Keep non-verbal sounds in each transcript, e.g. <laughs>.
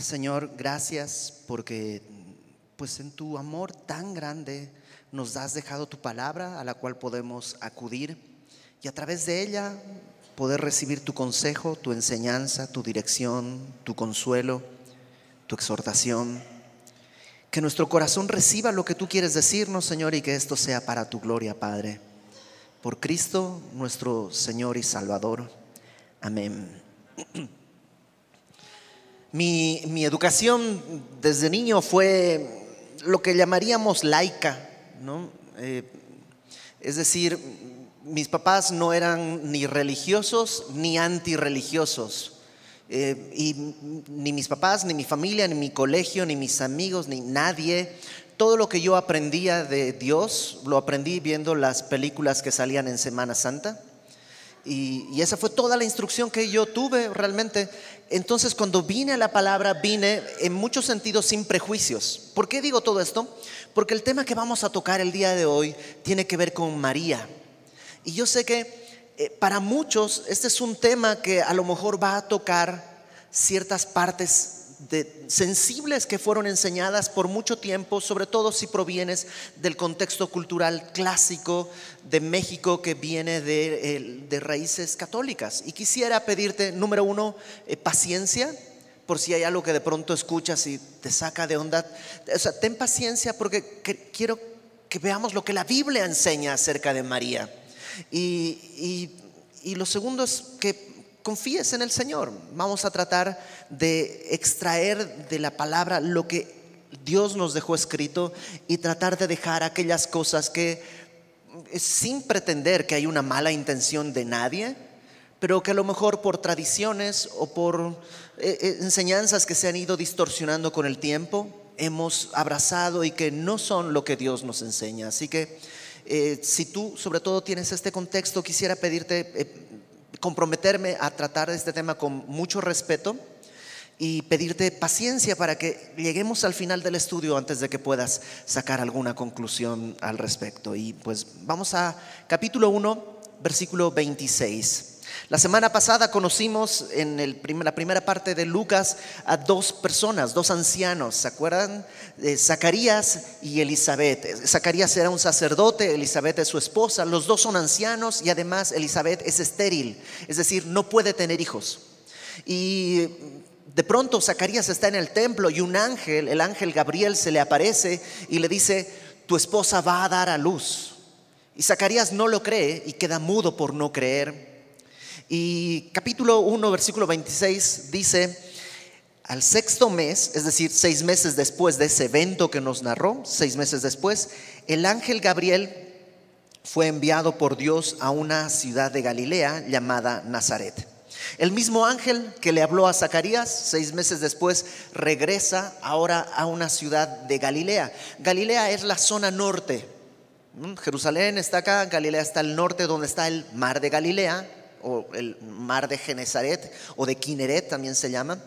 Señor, gracias porque pues en tu amor tan grande nos has dejado tu palabra a la cual podemos acudir y a través de ella poder recibir tu consejo, tu enseñanza, tu dirección, tu consuelo, tu exhortación. Que nuestro corazón reciba lo que tú quieres decirnos, Señor, y que esto sea para tu gloria, Padre. Por Cristo, nuestro Señor y Salvador. Amén. <clears throat> Mi, educación desde niño fue lo que llamaríamos laica, ¿no? Eh, es decir, mis papás no eran ni religiosos ni antirreligiosos. Eh, y ni mis papás, ni mi familia, ni mi colegio, ni mis amigos, ni nadie, todo lo que yo aprendía de Dios, lo aprendí viendo las películas que salían en Semana Santa. Y, esa fue toda la instrucción que yo tuve realmente. Entonces cuando vine a la palabra, vine en muchos sentidos sin prejuicios. ¿Por qué digo todo esto? Porque el tema que vamos a tocar el día de hoy tiene que ver con María. Y yo sé que eh, para muchos este es un tema que a lo mejor va a tocar ciertas partes de, sensibles que fueron enseñadas por mucho tiempo, sobre todo si provienes del contexto cultural clásico de México que viene de, de raíces católicas. Y quisiera pedirte, número uno, eh, paciencia, por si hay algo que de pronto escuchas y te saca de onda. O sea, ten paciencia porque quiero que veamos lo que la Biblia enseña acerca de María. Y, lo segundo es que confíes en el Señor. Vamos a tratar de extraer de la palabra lo que Dios nos dejó escrito y tratar de dejar aquellas cosas que eh, sin pretender que hay una mala intención de nadie, pero que a lo mejor por tradiciones o por eh, eh, enseñanzas que se han ido distorsionando con el tiempo, hemos abrazado y que no son lo que Dios nos enseña. Así que si tú sobre todo tienes este contexto, quisiera pedirte, comprometerme a tratar este tema con mucho respeto y pedirte paciencia para que lleguemos al final del estudio antes de que puedas sacar alguna conclusión al respecto. Y pues vamos a capítulo 1, versículo 26. La semana pasada conocimos en la primera parte de Lucas a dos personas, dos ancianos, ¿se acuerdan? Zacarías y Elizabeth. Zacarías era un sacerdote, Elizabeth es su esposa, los dos son ancianos y además Elizabeth es estéril, es decir, no puede tener hijos. Y de pronto Zacarías está en el templo y un ángel, el ángel Gabriel, se le aparece y le dice, tu esposa va a dar a luz. Y Zacarías no lo cree y queda mudo por no creer. Y capítulo 1, versículo 26 dice, al sexto mes, es decir, seis meses después de ese evento que nos narró, seis meses después, el ángel Gabriel fue enviado por Dios a una ciudad de Galilea llamada Nazaret. El mismo ángel que le habló a Zacarías, seis meses después, regresa ahora a una ciudad de Galilea. Galilea es la zona norte. Jerusalén está acá, Galilea está al norte, donde está el mar de Galilea, o el mar de Genezaret o de Kineret también se llama.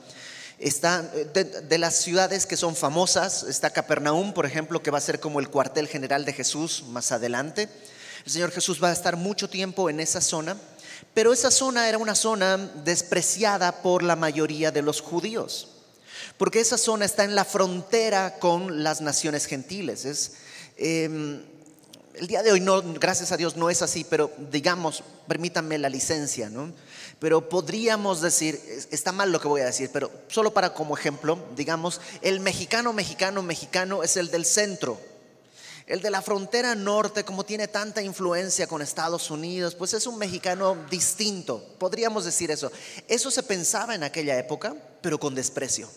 Está de, las ciudades que son famosas, está Capernaum, por ejemplo, que va a ser como el cuartel general de Jesús más adelante. El Señor Jesús va a estar mucho tiempo en esa zona, pero esa zona era una zona despreciada por la mayoría de los judíos, porque esa zona está en la frontera con las naciones gentiles. Es, em, el día de hoy, no, gracias a Dios, no es así, pero digamos, permítanme la licencia, ¿no? Pero podríamos decir, está mal lo que voy a decir, pero solo para como ejemplo, digamos, el mexicano, mexicano, mexicano es el del centro. El de la frontera norte, como tiene tanta influencia con Estados Unidos, pues es un mexicano distinto. Podríamos decir eso. Eso se pensaba en aquella época, pero con desprecio.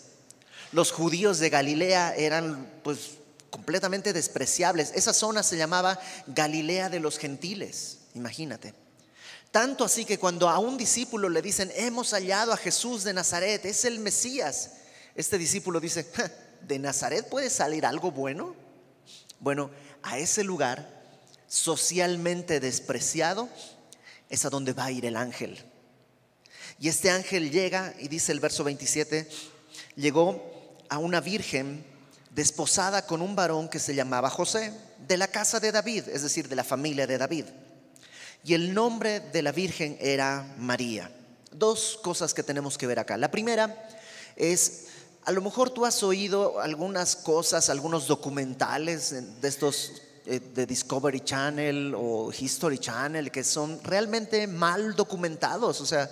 Los judíos de Galilea eran, pues, completamente despreciables. Esa zona se llamaba Galilea de los gentiles, imagínate. Tanto así que cuando a un discípulo le dicen, hemos hallado a Jesús de Nazaret, es el Mesías, este discípulo dice, ¿de Nazaret puede salir algo bueno? Bueno, a ese lugar socialmente despreciado es a donde va a ir el ángel. Y este ángel llega y dice el verso 27, llegó a una virgen desposada con un varón que se llamaba José, de la casa de David, es decir, de la familia de David. Y el nombre de la Virgen era María. Dos cosas que tenemos que ver acá. La primera es a lo mejor tú has oído algunas cosas, algunos documentales de estos eh, de Discovery Channel o History Channel que son realmente mal documentados. O sea,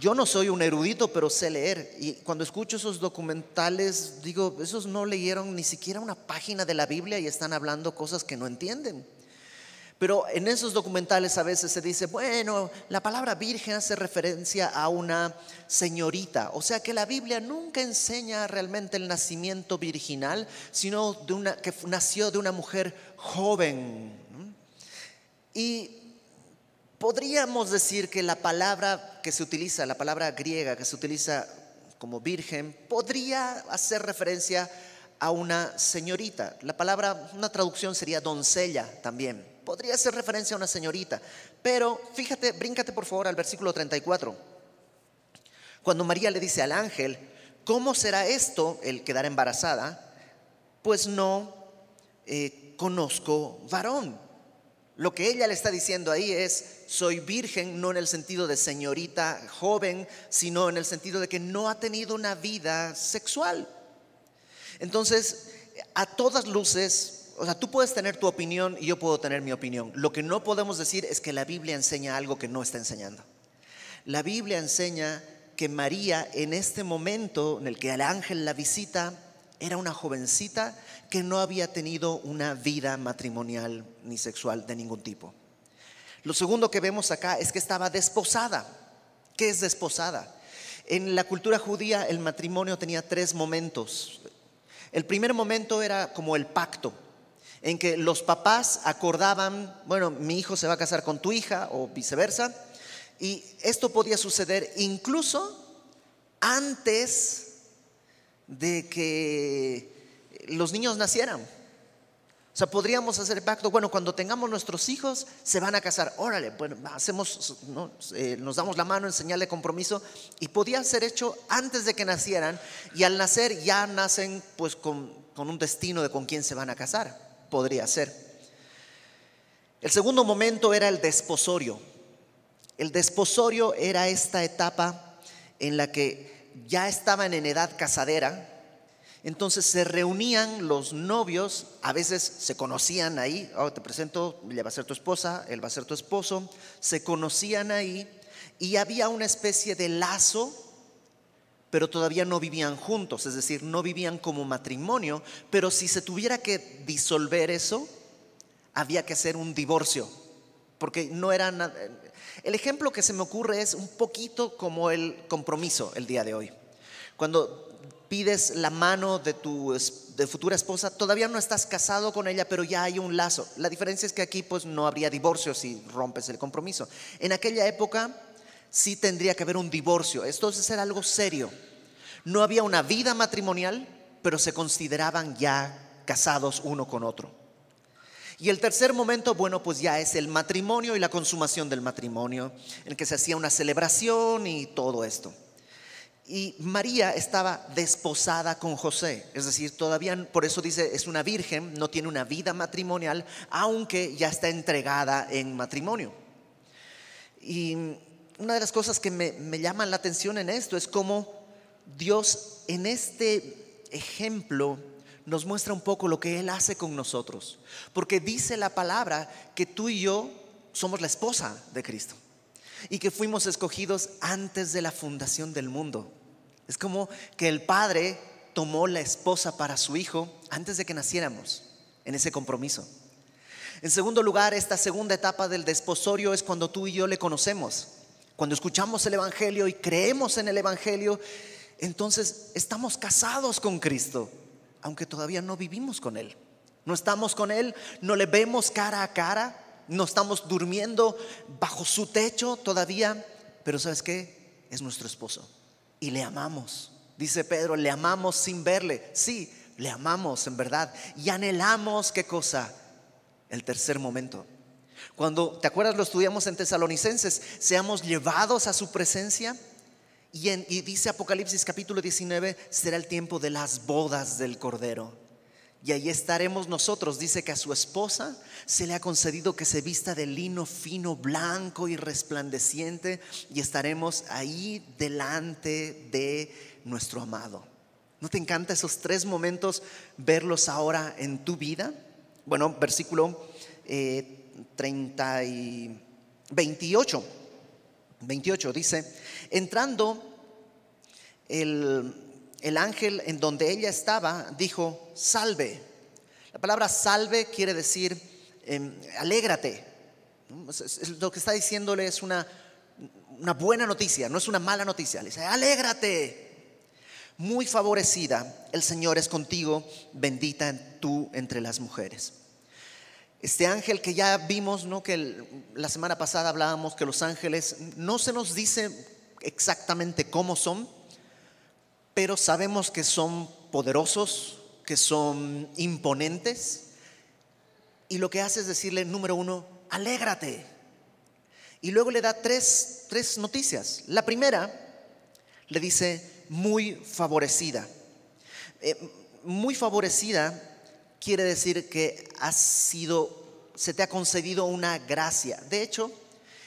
yo no soy un erudito, pero sé leer. Y cuando escucho esos documentales, digo, esos no leyeron ni siquiera una página de la Biblia y están hablando cosas que no entienden. Pero en esos documentales a veces se dice, bueno, la palabra virgen hace referencia a una señorita. O sea que la Biblia nunca enseña realmente el nacimiento virginal, sino que nació de una mujer joven. Y podríamos decir que la palabra que se utiliza, la palabra griega que se utiliza como virgen, podría hacer referencia a una señorita. La palabra, una traducción sería doncella también podría hacer referencia a una señorita. Pero fíjate, bríncate por favor al versículo 34. Cuando María le dice al ángel, ¿cómo será esto, el quedar embarazada? Pues no eh, conozco varón. Lo que ella le está diciendo ahí es, soy virgen, no en el sentido de señorita joven, sino en el sentido de que no ha tenido una vida sexual. Entonces, a todas luces, o sea, tú puedes tener tu opinión y yo puedo tener mi opinión. Lo que no podemos decir es que la Biblia enseña algo que no está enseñando. La Biblia enseña que María en este momento en el que el ángel la visita era una jovencita que no había tenido una vida matrimonial ni sexual de ningún tipo. Lo segundo que vemos acá es que estaba desposada. ¿Qué es desposada? En la cultura judía el matrimonio tenía tres momentos. El primer momento era como el pacto en que los papás acordaban, bueno, mi hijo se va a casar con tu hija o viceversa, y esto podía suceder incluso antes de que los niños nacieran. O sea, podríamos hacer pacto, bueno, cuando tengamos nuestros hijos se van a casar, órale, bueno, hacemos, eh, nos damos la mano en señal de compromiso y podía ser hecho antes de que nacieran y al nacer ya nacen pues con, con un destino de con quién se van a casar podría ser. El segundo momento era el desposorio. El desposorio era esta etapa en la que ya estaban en edad casadera, entonces se reunían los novios, a veces se conocían ahí, oh, te presento, ella va a ser tu esposa, él va a ser tu esposo, se conocían ahí y había una especie de lazo pero todavía no vivían juntos, es decir, no vivían como matrimonio, pero si se tuviera que disolver eso, había que hacer un divorcio, porque no era nada... El ejemplo que se me ocurre es un poquito como el compromiso el día de hoy. Cuando pides la mano de tu de futura esposa, todavía no estás casado con ella, pero ya hay un lazo. La diferencia es que aquí pues no habría divorcio si rompes el compromiso. En aquella época sí tendría que haber un divorcio. Esto era algo serio. No había una vida matrimonial, pero se consideraban ya casados uno con otro. Y el tercer momento, bueno, pues ya es el matrimonio y la consumación del matrimonio, en que se hacía una celebración y todo esto. Y María estaba desposada con José, es decir, todavía, por eso dice, es una virgen, no tiene una vida matrimonial, aunque ya está entregada en matrimonio. Y una de las cosas que me, me llaman la atención en esto es cómo Dios en este ejemplo nos muestra un poco lo que Él hace con nosotros. Porque dice la palabra que tú y yo somos la esposa de Cristo. Y que fuimos escogidos antes de la fundación del mundo. Es como que el Padre tomó la esposa para su hijo antes de que naciéramos en ese compromiso. En segundo lugar, esta segunda etapa del desposorio es cuando tú y yo le conocemos. Cuando escuchamos el Evangelio y creemos en el Evangelio, entonces estamos casados con Cristo, aunque todavía no vivimos con Él. No estamos con Él, no le vemos cara a cara, no estamos durmiendo bajo su techo todavía, pero ¿sabes qué? Es nuestro esposo y le amamos. Dice Pedro, le amamos sin verle. Sí, le amamos en verdad y anhelamos qué cosa? El tercer momento cuando, ¿te acuerdas? Lo estudiamos en Tesalonicenses, seamos llevados a su presencia. Y, dice Apocalipsis capítulo 19, será el tiempo de las bodas del Cordero. Y ahí estaremos nosotros. Dice que a su esposa se le ha concedido que se vista de lino fino, blanco y resplandeciente. Y estaremos ahí delante de nuestro amado. ¿No te encanta esos tres momentos verlos ahora en tu vida? Bueno, versículo 30 eh, y 28. 28 dice, entrando el, el ángel en donde ella estaba, dijo, salve. La palabra salve quiere decir, em, alégrate. Lo que está diciéndole es una, una buena noticia, no es una mala noticia. Le dice, alégrate muy favorecida, el Señor es contigo, bendita tú entre las mujeres. Este ángel que ya vimos, ¿no? que la semana pasada hablábamos que los ángeles no se nos dice exactamente cómo son, pero sabemos que son poderosos, que son imponentes. Y lo que hace es decirle, número uno, alégrate. Y luego le da tres, tres noticias. La primera le dice, muy favorecida. Eh, muy favorecida quiere decir que sido, se te ha concedido una gracia. De hecho,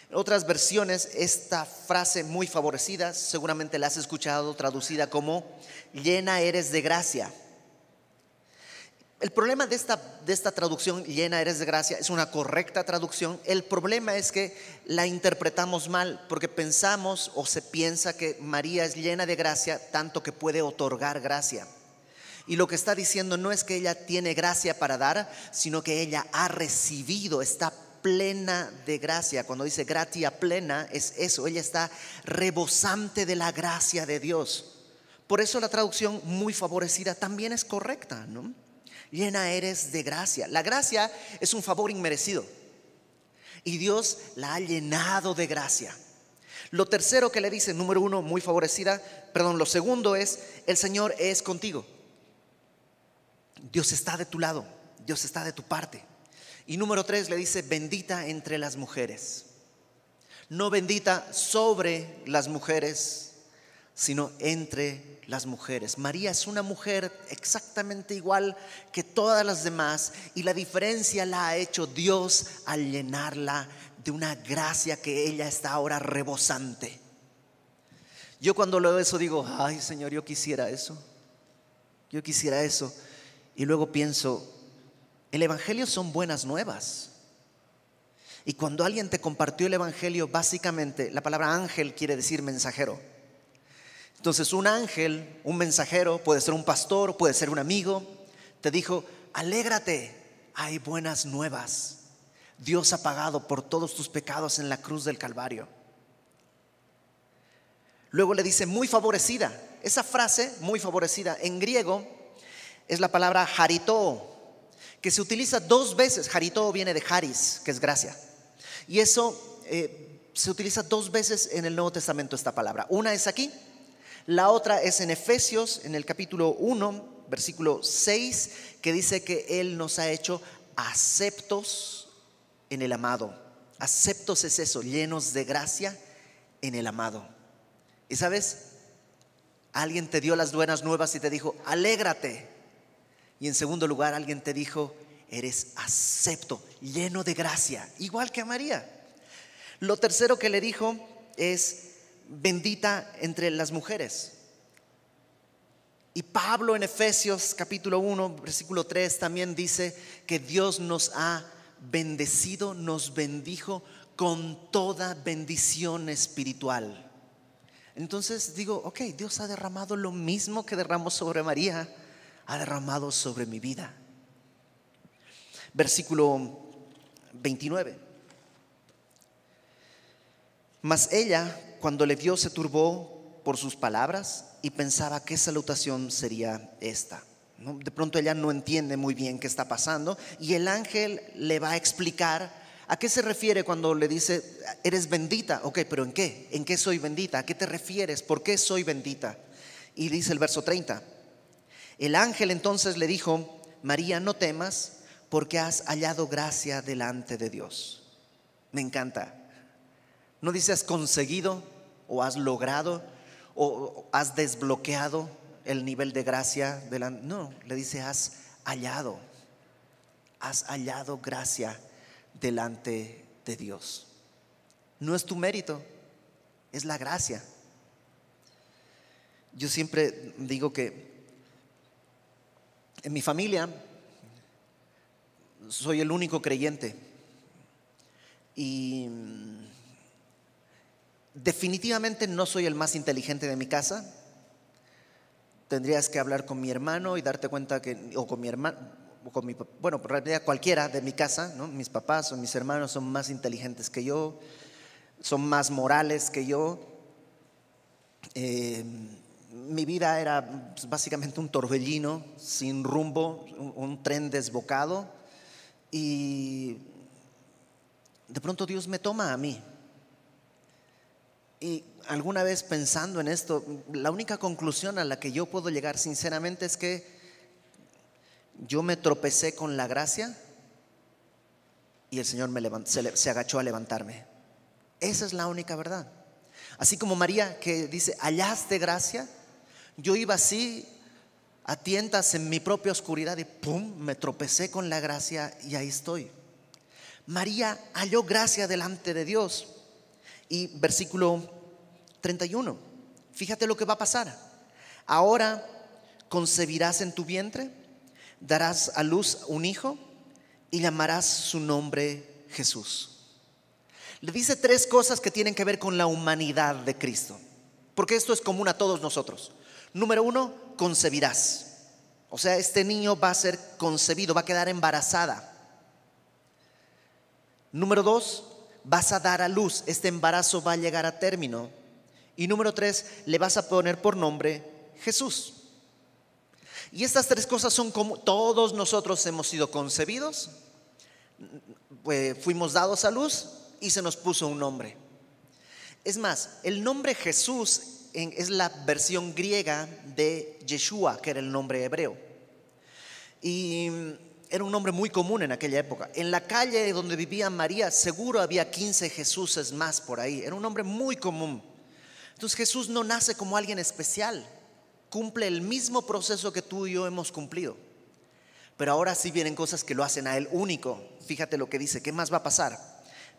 en otras versiones, esta frase muy favorecida, seguramente la has escuchado traducida como llena eres de gracia. El problema de esta, de esta traducción, llena eres de gracia, es una correcta traducción. El problema es que la interpretamos mal porque pensamos o se piensa que María es llena de gracia tanto que puede otorgar gracia. Y lo que está diciendo no es que ella tiene gracia para dar, sino que ella ha recibido, está plena de gracia. Cuando dice gratia plena, es eso, ella está rebosante de la gracia de Dios. Por eso la traducción muy favorecida también es correcta, ¿no? llena eres de gracia. La gracia es un favor inmerecido y Dios la ha llenado de gracia. Lo tercero que le dice, número uno, muy favorecida, perdón, lo segundo es, el Señor es contigo. Dios está de tu lado, Dios está de tu parte. Y número tres le dice, bendita entre las mujeres. No bendita sobre las mujeres, sino entre las mujeres. María es una mujer exactamente igual que todas las demás y la diferencia la ha hecho Dios al llenarla de una gracia que ella está ahora rebosante. Yo cuando leo eso digo, ay Señor, yo quisiera eso. Yo quisiera eso. Y luego pienso, el Evangelio son buenas nuevas. Y cuando alguien te compartió el Evangelio, básicamente la palabra ángel quiere decir mensajero. Entonces un ángel, un mensajero, puede ser un pastor, puede ser un amigo, te dijo, alégrate, hay buenas nuevas. Dios ha pagado por todos tus pecados en la cruz del Calvario. Luego le dice, muy favorecida. Esa frase, muy favorecida, en griego es la palabra harito, que se utiliza dos veces. Harito viene de haris, que es gracia. Y eso eh, se utiliza dos veces en el Nuevo Testamento, esta palabra. Una es aquí la otra es en Efesios, en el capítulo 1, versículo 6, que dice que Él nos ha hecho aceptos en el amado. Aceptos es eso, llenos de gracia en el amado. Y sabes, alguien te dio las buenas nuevas y te dijo, alégrate. Y en segundo lugar, alguien te dijo, eres acepto, lleno de gracia, igual que a María. Lo tercero que le dijo es, bendita entre las mujeres. Y Pablo en Efesios capítulo 1, versículo 3 también dice que Dios nos ha bendecido, nos bendijo con toda bendición espiritual. Entonces digo, ok, Dios ha derramado lo mismo que derramó sobre María, ha derramado sobre mi vida. Versículo 29. Mas ella cuando le vio se turbó por sus palabras y pensaba qué salutación sería esta. De pronto ella no entiende muy bien qué está pasando y el ángel le va a explicar a qué se refiere cuando le dice, eres bendita. Ok, pero ¿en qué? ¿En qué soy bendita? ¿A qué te refieres? ¿Por qué soy bendita? Y dice el verso 30. El ángel entonces le dijo, María, no temas porque has hallado gracia delante de Dios. Me encanta. No dice has conseguido o has logrado o has desbloqueado el nivel de gracia. De la, no, le dice has hallado. Has hallado gracia delante de Dios. No es tu mérito, es la gracia. Yo siempre digo que En mi familia soy el único creyente y mm, definitivamente no soy el más inteligente de mi casa. Tendrías que hablar con mi hermano y darte cuenta que, o con mi hermano, o con mi, bueno, en realidad cualquiera de mi casa, ¿no? mis papás o mis hermanos son más inteligentes que yo, son más morales que yo. Eh, mi vida era básicamente un torbellino sin rumbo, un, tren desbocado y de pronto Dios me toma a mí. Y alguna vez pensando en esto, la única conclusión a la que yo puedo llegar sinceramente es que yo me tropecé con la gracia y el Señor me se, se agachó a levantarme. Esa es la única verdad. Así como María que dice, hallaste gracia, yo iba así a tientas en mi propia oscuridad y pum, me tropecé con la gracia y ahí estoy. María halló gracia delante de Dios. Y versículo 31, fíjate lo que va a pasar. Ahora concebirás en tu vientre, darás a luz un hijo y llamarás su nombre Jesús. Le dice tres cosas que tienen que ver con la humanidad de Cristo, porque esto es común a todos nosotros. Número uno, concebirás. O sea, este niño va a ser concebido, va a quedar embarazada. Número dos, vas a dar a luz. Este embarazo va a llegar a término. Y número tres, le vas a poner por nombre Jesús. Y estas tres cosas son como todos nosotros hemos sido concebidos, fuimos dados a luz y se nos puso un nombre. Es más, el nombre Jesús es la versión griega de Yeshua, que era el nombre hebreo. Y era un nombre muy común en aquella época. En la calle donde vivía María, seguro había 15 Jesuses más por ahí. Era un nombre muy común. Entonces Jesús no nace como alguien especial. Cumple el mismo proceso que tú y yo hemos cumplido. Pero ahora sí vienen cosas que lo hacen a él único. Fíjate lo que dice. ¿Qué más va a pasar?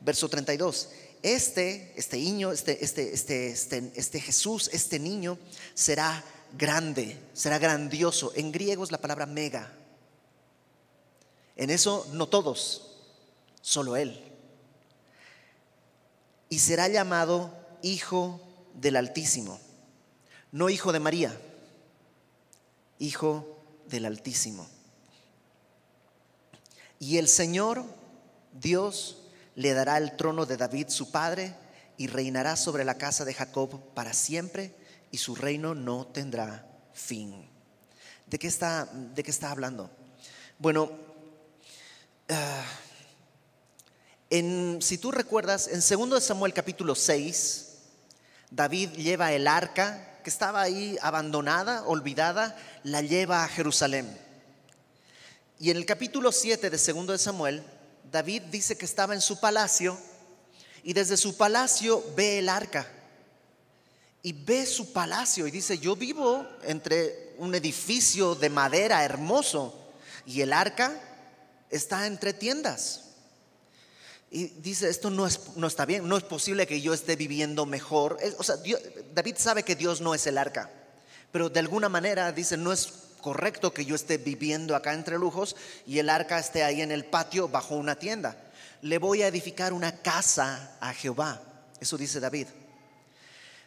Verso 32 este, este niño, este, este, este, este, este Jesús, este niño será grande, será grandioso. En griego es la palabra mega. En eso no todos, solo Él. Y será llamado Hijo del Altísimo, no Hijo de María, Hijo del Altísimo. Y el Señor, Dios, le dará el trono de David su padre y reinará sobre la casa de Jacob para siempre y su reino no tendrá fin. ¿De qué está, de qué está hablando? Bueno, ah, en, si tú recuerdas, en 2 Samuel capítulo 6, David lleva el arca que estaba ahí abandonada, olvidada, la lleva a Jerusalén. Y en el capítulo 7 de 2 Samuel, David dice que estaba en su palacio y desde su palacio ve el arca. Y ve su palacio y dice, yo vivo entre un edificio de madera hermoso y el arca está entre tiendas. Y dice, esto no, es, no está bien, no es posible que yo esté viviendo mejor. O sea, David sabe que Dios no es el arca, pero de alguna manera dice, no es correcto que yo esté viviendo acá entre lujos y el arca esté ahí en el patio bajo una tienda. Le voy a edificar una casa a Jehová. Eso dice David.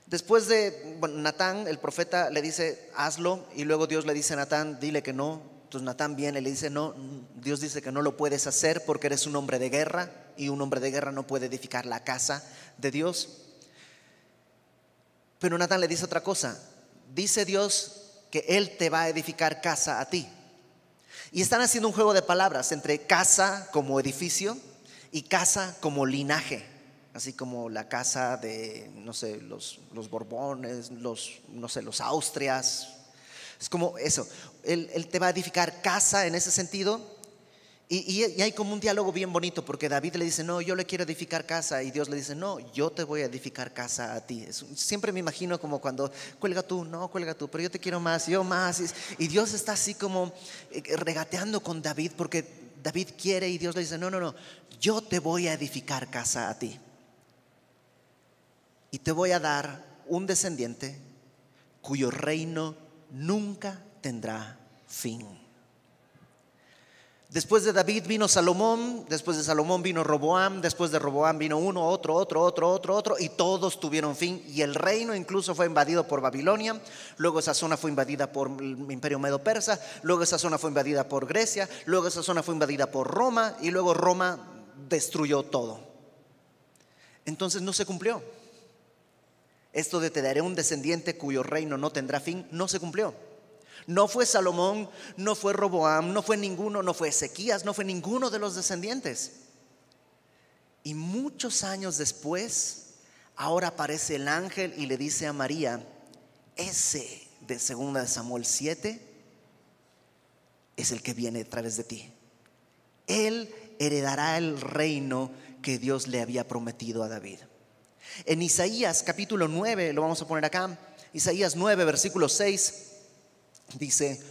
Después de, bueno, Natán, el profeta, le dice, hazlo, y luego Dios le dice a Natán, dile que no. Entonces Natán viene y le dice, no, Dios dice que no lo puedes hacer porque eres un hombre de guerra y un hombre de guerra no puede edificar la casa de Dios. Pero Natán le dice otra cosa, dice Dios que Él te va a edificar casa a ti. Y están haciendo un juego de palabras entre casa como edificio y casa como linaje, así como la casa de, no sé, los, los Borbones, los, no sé, los Austrias. Es como eso, él, él te va a edificar casa en ese sentido y, hay como un diálogo bien bonito porque David le dice, no, yo le quiero edificar casa y Dios le dice, no, yo te voy a edificar casa a ti. siempre me imagino como cuando, cuelga tú, no, cuelga tú, pero yo te quiero más, yo más. Y, Dios está así como eh, regateando con David porque David quiere y Dios le dice, no, no, no, yo te voy a edificar casa a ti. Y te voy a dar un descendiente cuyo reino nunca tendrá fin. Después de David vino Salomón, después de Salomón vino Roboam, después de Roboam vino uno, otro, otro, otro, otro, otro, y todos tuvieron fin. Y el reino incluso fue invadido por Babilonia, luego esa zona fue invadida por el imperio medo-persa, luego esa zona fue invadida por Grecia, luego esa zona fue invadida por Roma, y luego Roma destruyó todo. Entonces no se cumplió. Esto de te daré un descendiente cuyo reino no tendrá fin, no se cumplió. No fue Salomón, no fue Roboam, no fue ninguno, no fue Ezequías, no fue ninguno de los descendientes. Y muchos años después, ahora aparece el ángel y le dice a María, ese de 2 Samuel 7 es el que viene a través de ti. Él heredará el reino que Dios le había prometido a David. En Isaías capítulo 9, lo vamos a poner acá, Isaías 9, versículo 6, dice,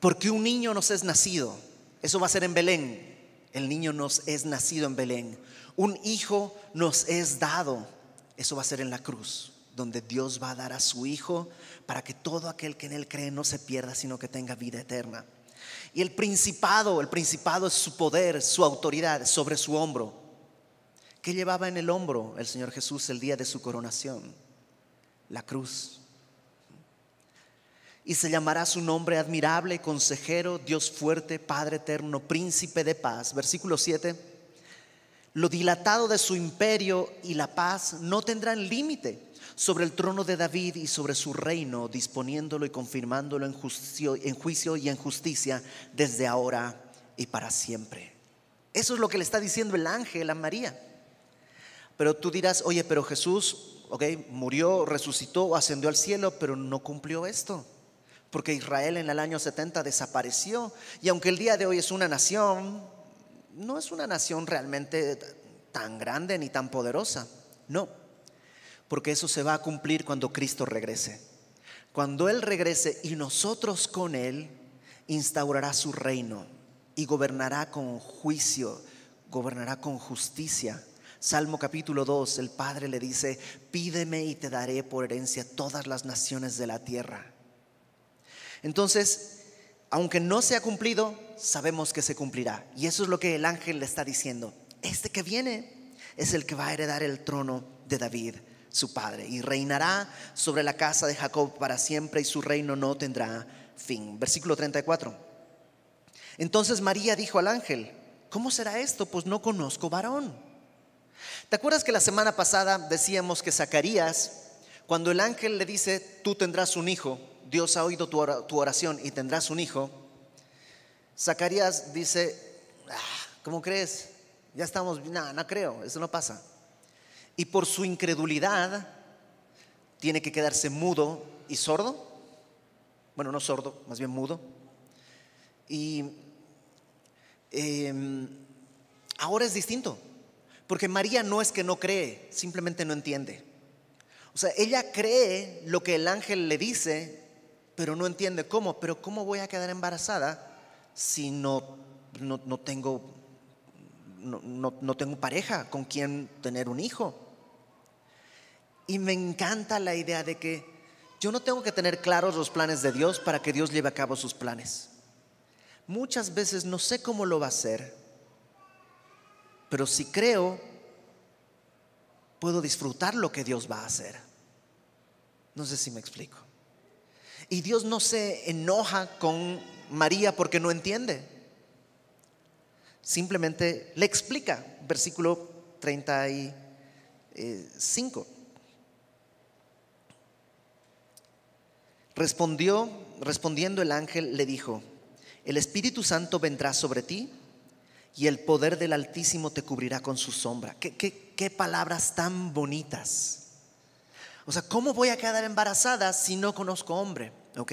porque un niño nos es nacido, eso va a ser en Belén, el niño nos es nacido en Belén, un hijo nos es dado, eso va a ser en la cruz, donde Dios va a dar a su hijo para que todo aquel que en él cree no se pierda, sino que tenga vida eterna. Y el principado, el principado es su poder, su autoridad sobre su hombro. ¿Qué llevaba en el hombro el Señor Jesús el día de su coronación? La cruz y se llamará su nombre admirable, consejero, Dios fuerte, Padre eterno, príncipe de paz. Versículo 7. Lo dilatado de su imperio y la paz no tendrán límite sobre el trono de David y sobre su reino, disponiéndolo y confirmándolo en juicio, en juicio y en justicia desde ahora y para siempre. Eso es lo que le está diciendo el ángel a María. Pero tú dirás, oye, pero Jesús, ok, murió, resucitó, ascendió al cielo, pero no cumplió esto porque Israel en el año 70 desapareció y aunque el día de hoy es una nación, no es una nación realmente tan grande ni tan poderosa, no, porque eso se va a cumplir cuando Cristo regrese. Cuando Él regrese y nosotros con Él, instaurará su reino y gobernará con juicio, gobernará con justicia. Salmo capítulo 2, el Padre le dice, pídeme y te daré por herencia todas las naciones de la tierra. Entonces, aunque no se ha cumplido, sabemos que se cumplirá. Y eso es lo que el ángel le está diciendo. Este que viene es el que va a heredar el trono de David, su padre, y reinará sobre la casa de Jacob para siempre y su reino no tendrá fin. Versículo 34. Entonces María dijo al ángel, ¿cómo será esto? Pues no conozco varón. ¿Te acuerdas que la semana pasada decíamos que Zacarías, cuando el ángel le dice, tú tendrás un hijo, Dios ha oído tu oración y tendrás un hijo, Zacarías dice, ah, ¿cómo crees? Ya estamos, no, no creo, eso no pasa. Y por su incredulidad tiene que quedarse mudo y sordo. Bueno, no sordo, más bien mudo. Y em, ahora es distinto, porque María no es que no cree, simplemente no entiende. O sea, ella cree lo que el ángel le dice, pero no entiende cómo. Pero ¿cómo voy a quedar embarazada si no, no, tengo, no, no tengo pareja con quien tener un hijo? Y me encanta la idea de que yo no tengo que tener claros los planes de Dios para que Dios lleve a cabo sus planes. Muchas veces no sé cómo lo va a hacer, pero si creo, puedo disfrutar lo que Dios va a hacer. No sé si me explico. Y Dios no se enoja con María porque no entiende. Simplemente le explica, versículo 35. Respondió, respondiendo el ángel, le dijo, el Espíritu Santo vendrá sobre ti y el poder del Altísimo te cubrirá con su sombra. ¿Qué, qué palabras tan bonitas? O sea, ¿cómo voy a quedar embarazada si no conozco hombre? ¿Ok?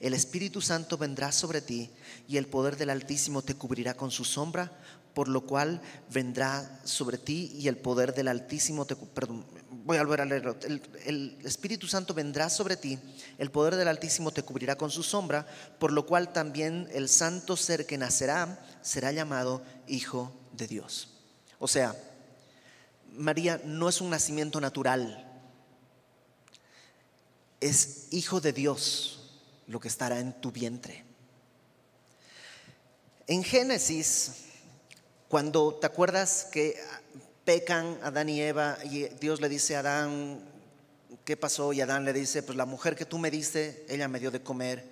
El Espíritu Santo vendrá sobre ti y el poder del Altísimo te cubrirá con su sombra, por lo cual vendrá sobre ti y el poder del Altísimo te... Perdón, voy a volver a leerlo. El, el Espíritu Santo vendrá sobre ti, el poder del Altísimo te cubrirá con su sombra, por lo cual también el santo ser que nacerá será llamado Hijo de Dios. O sea, María no es un nacimiento natural, es hijo de Dios lo que estará en tu vientre. En Génesis, cuando te acuerdas que pecan Adán y Eva y Dios le dice a Adán, ¿qué pasó? Y Adán le dice, pues la mujer que tú me diste, ella me dio de comer.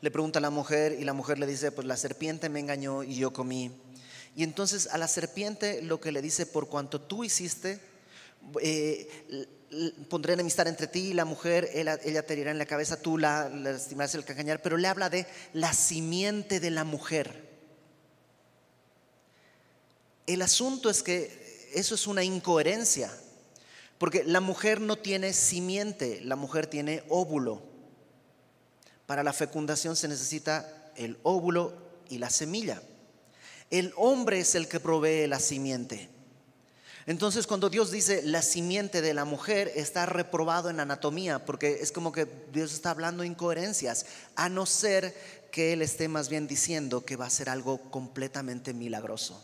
Le pregunta a la mujer y la mujer le dice, pues la serpiente me engañó y yo comí. Y entonces a la serpiente lo que le dice, por cuanto tú hiciste, eh, pondré enemistad entre ti y la mujer, ella, te dirá en la cabeza, tú la, la estimarás el cañar, pero le habla de la simiente de la mujer. El asunto es que eso es una incoherencia, porque la mujer no tiene simiente, la mujer tiene óvulo. Para la fecundación se necesita el óvulo y la semilla. El hombre es el que provee la simiente. Entonces cuando Dios dice la simiente de la mujer está reprobado en anatomía, porque es como que Dios está hablando incoherencias, a no ser que Él esté más bien diciendo que va a ser algo completamente milagroso.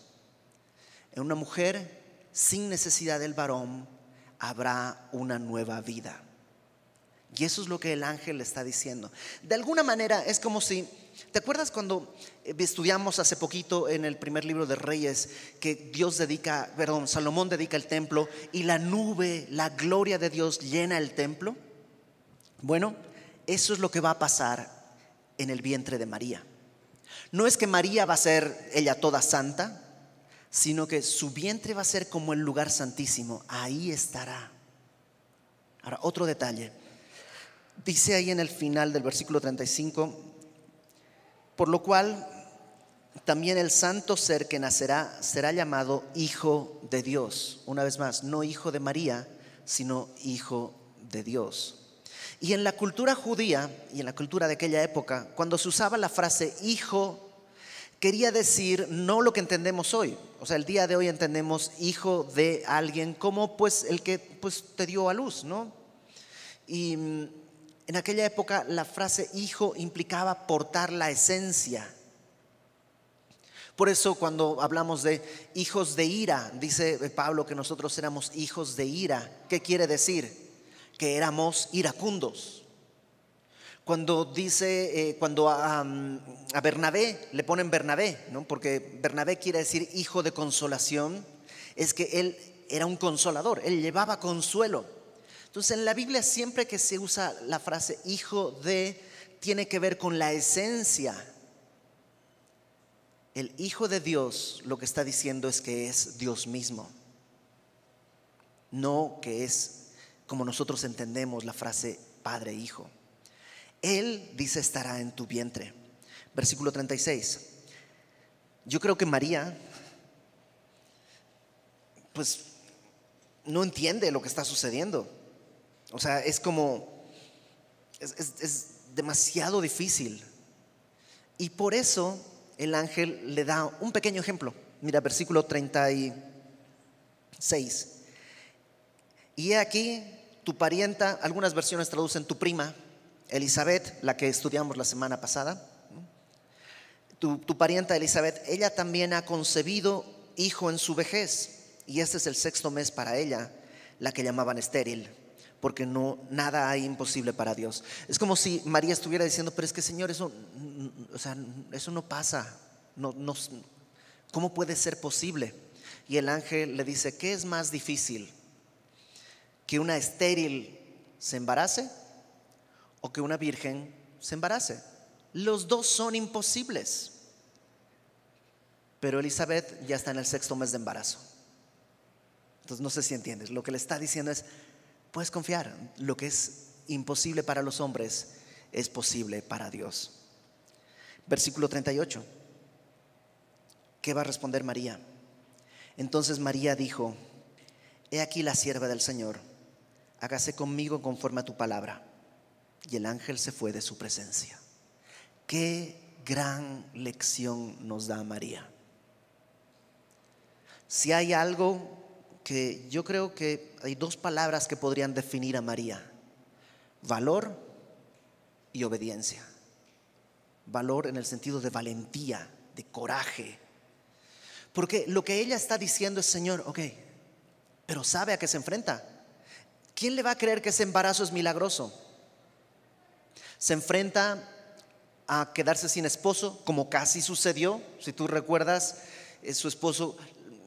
En una mujer sin necesidad del varón habrá una nueva vida. Y eso es lo que el ángel le está diciendo. De alguna manera es como si ¿Te acuerdas cuando eh, estudiamos hace poquito en el primer libro de Reyes que Dios dedica, perdón, Salomón dedica el templo y la nube, la gloria de Dios llena el templo? Bueno, eso es lo que va a pasar en el vientre de María. No es que María va a ser ella toda santa, sino que su vientre va a ser como el lugar santísimo. Ahí estará. Ahora, otro detalle. Dice ahí en el final del versículo 35, por lo cual, también el santo ser que nacerá será llamado Hijo de Dios. Una vez más, no Hijo de María, sino Hijo de Dios. Y en la cultura judía y en la cultura de aquella época, cuando se usaba la frase hijo, quería decir no lo que entendemos hoy. O sea, el día de hoy entendemos hijo de alguien como pues el que pues te dio a luz, ¿no? Y en aquella época la frase hijo implicaba portar la esencia. Por eso cuando hablamos de hijos de ira, dice Pablo que nosotros éramos hijos de ira. ¿Qué quiere decir? Que éramos iracundos. Cuando dice, eh, cuando a, a, Bernabé le ponen Bernabé, ¿no? porque Bernabé quiere decir hijo de consolación, es que él era un consolador, él llevaba consuelo. Entonces en la Biblia siempre que se usa la frase hijo de, tiene que ver con la esencia. El hijo de Dios lo que está diciendo es que es Dios mismo, no que es como nosotros entendemos la frase padre-hijo. Él dice estará en tu vientre. Versículo 36. Yo creo que María, pues, no entiende lo que está sucediendo. O sea, es como, es, demasiado difícil. Y por eso el ángel le da un pequeño ejemplo. Mira, versículo 36. Y he aquí tu parienta, algunas versiones traducen tu prima, Elizabeth, la que estudiamos la semana pasada. Tu, tu parienta Elizabeth, ella también ha concebido hijo en su vejez. Y este es el sexto mes para ella, la que llamaban estéril porque no nada hay imposible para Dios. Es como si María estuviera diciendo, pero es que Señor, eso, o sea, eso no pasa. No, no, ¿Cómo puede ser posible? Y el ángel le dice, ¿qué es más difícil? ¿Que una estéril se embarace o que una virgen se embarace? Los dos son imposibles. Pero Elizabeth ya está en el sexto mes de embarazo. Entonces no sé si entiendes. Lo que le está diciendo es, Puedes confiar, lo que es imposible para los hombres es posible para Dios. Versículo 38. ¿Qué va a responder María? Entonces María dijo, He aquí la sierva del Señor, hágase conmigo conforme a tu palabra. Y el ángel se fue de su presencia. Qué gran lección nos da María. Si hay algo que yo creo que hay dos palabras que podrían definir a María. Valor y obediencia. Valor en el sentido de valentía, de coraje. Porque lo que ella está diciendo es, Señor, ok, pero sabe a qué se enfrenta. ¿Quién le va a creer que ese embarazo es milagroso? Se enfrenta a quedarse sin esposo, como casi sucedió. Si tú recuerdas, eh, su esposo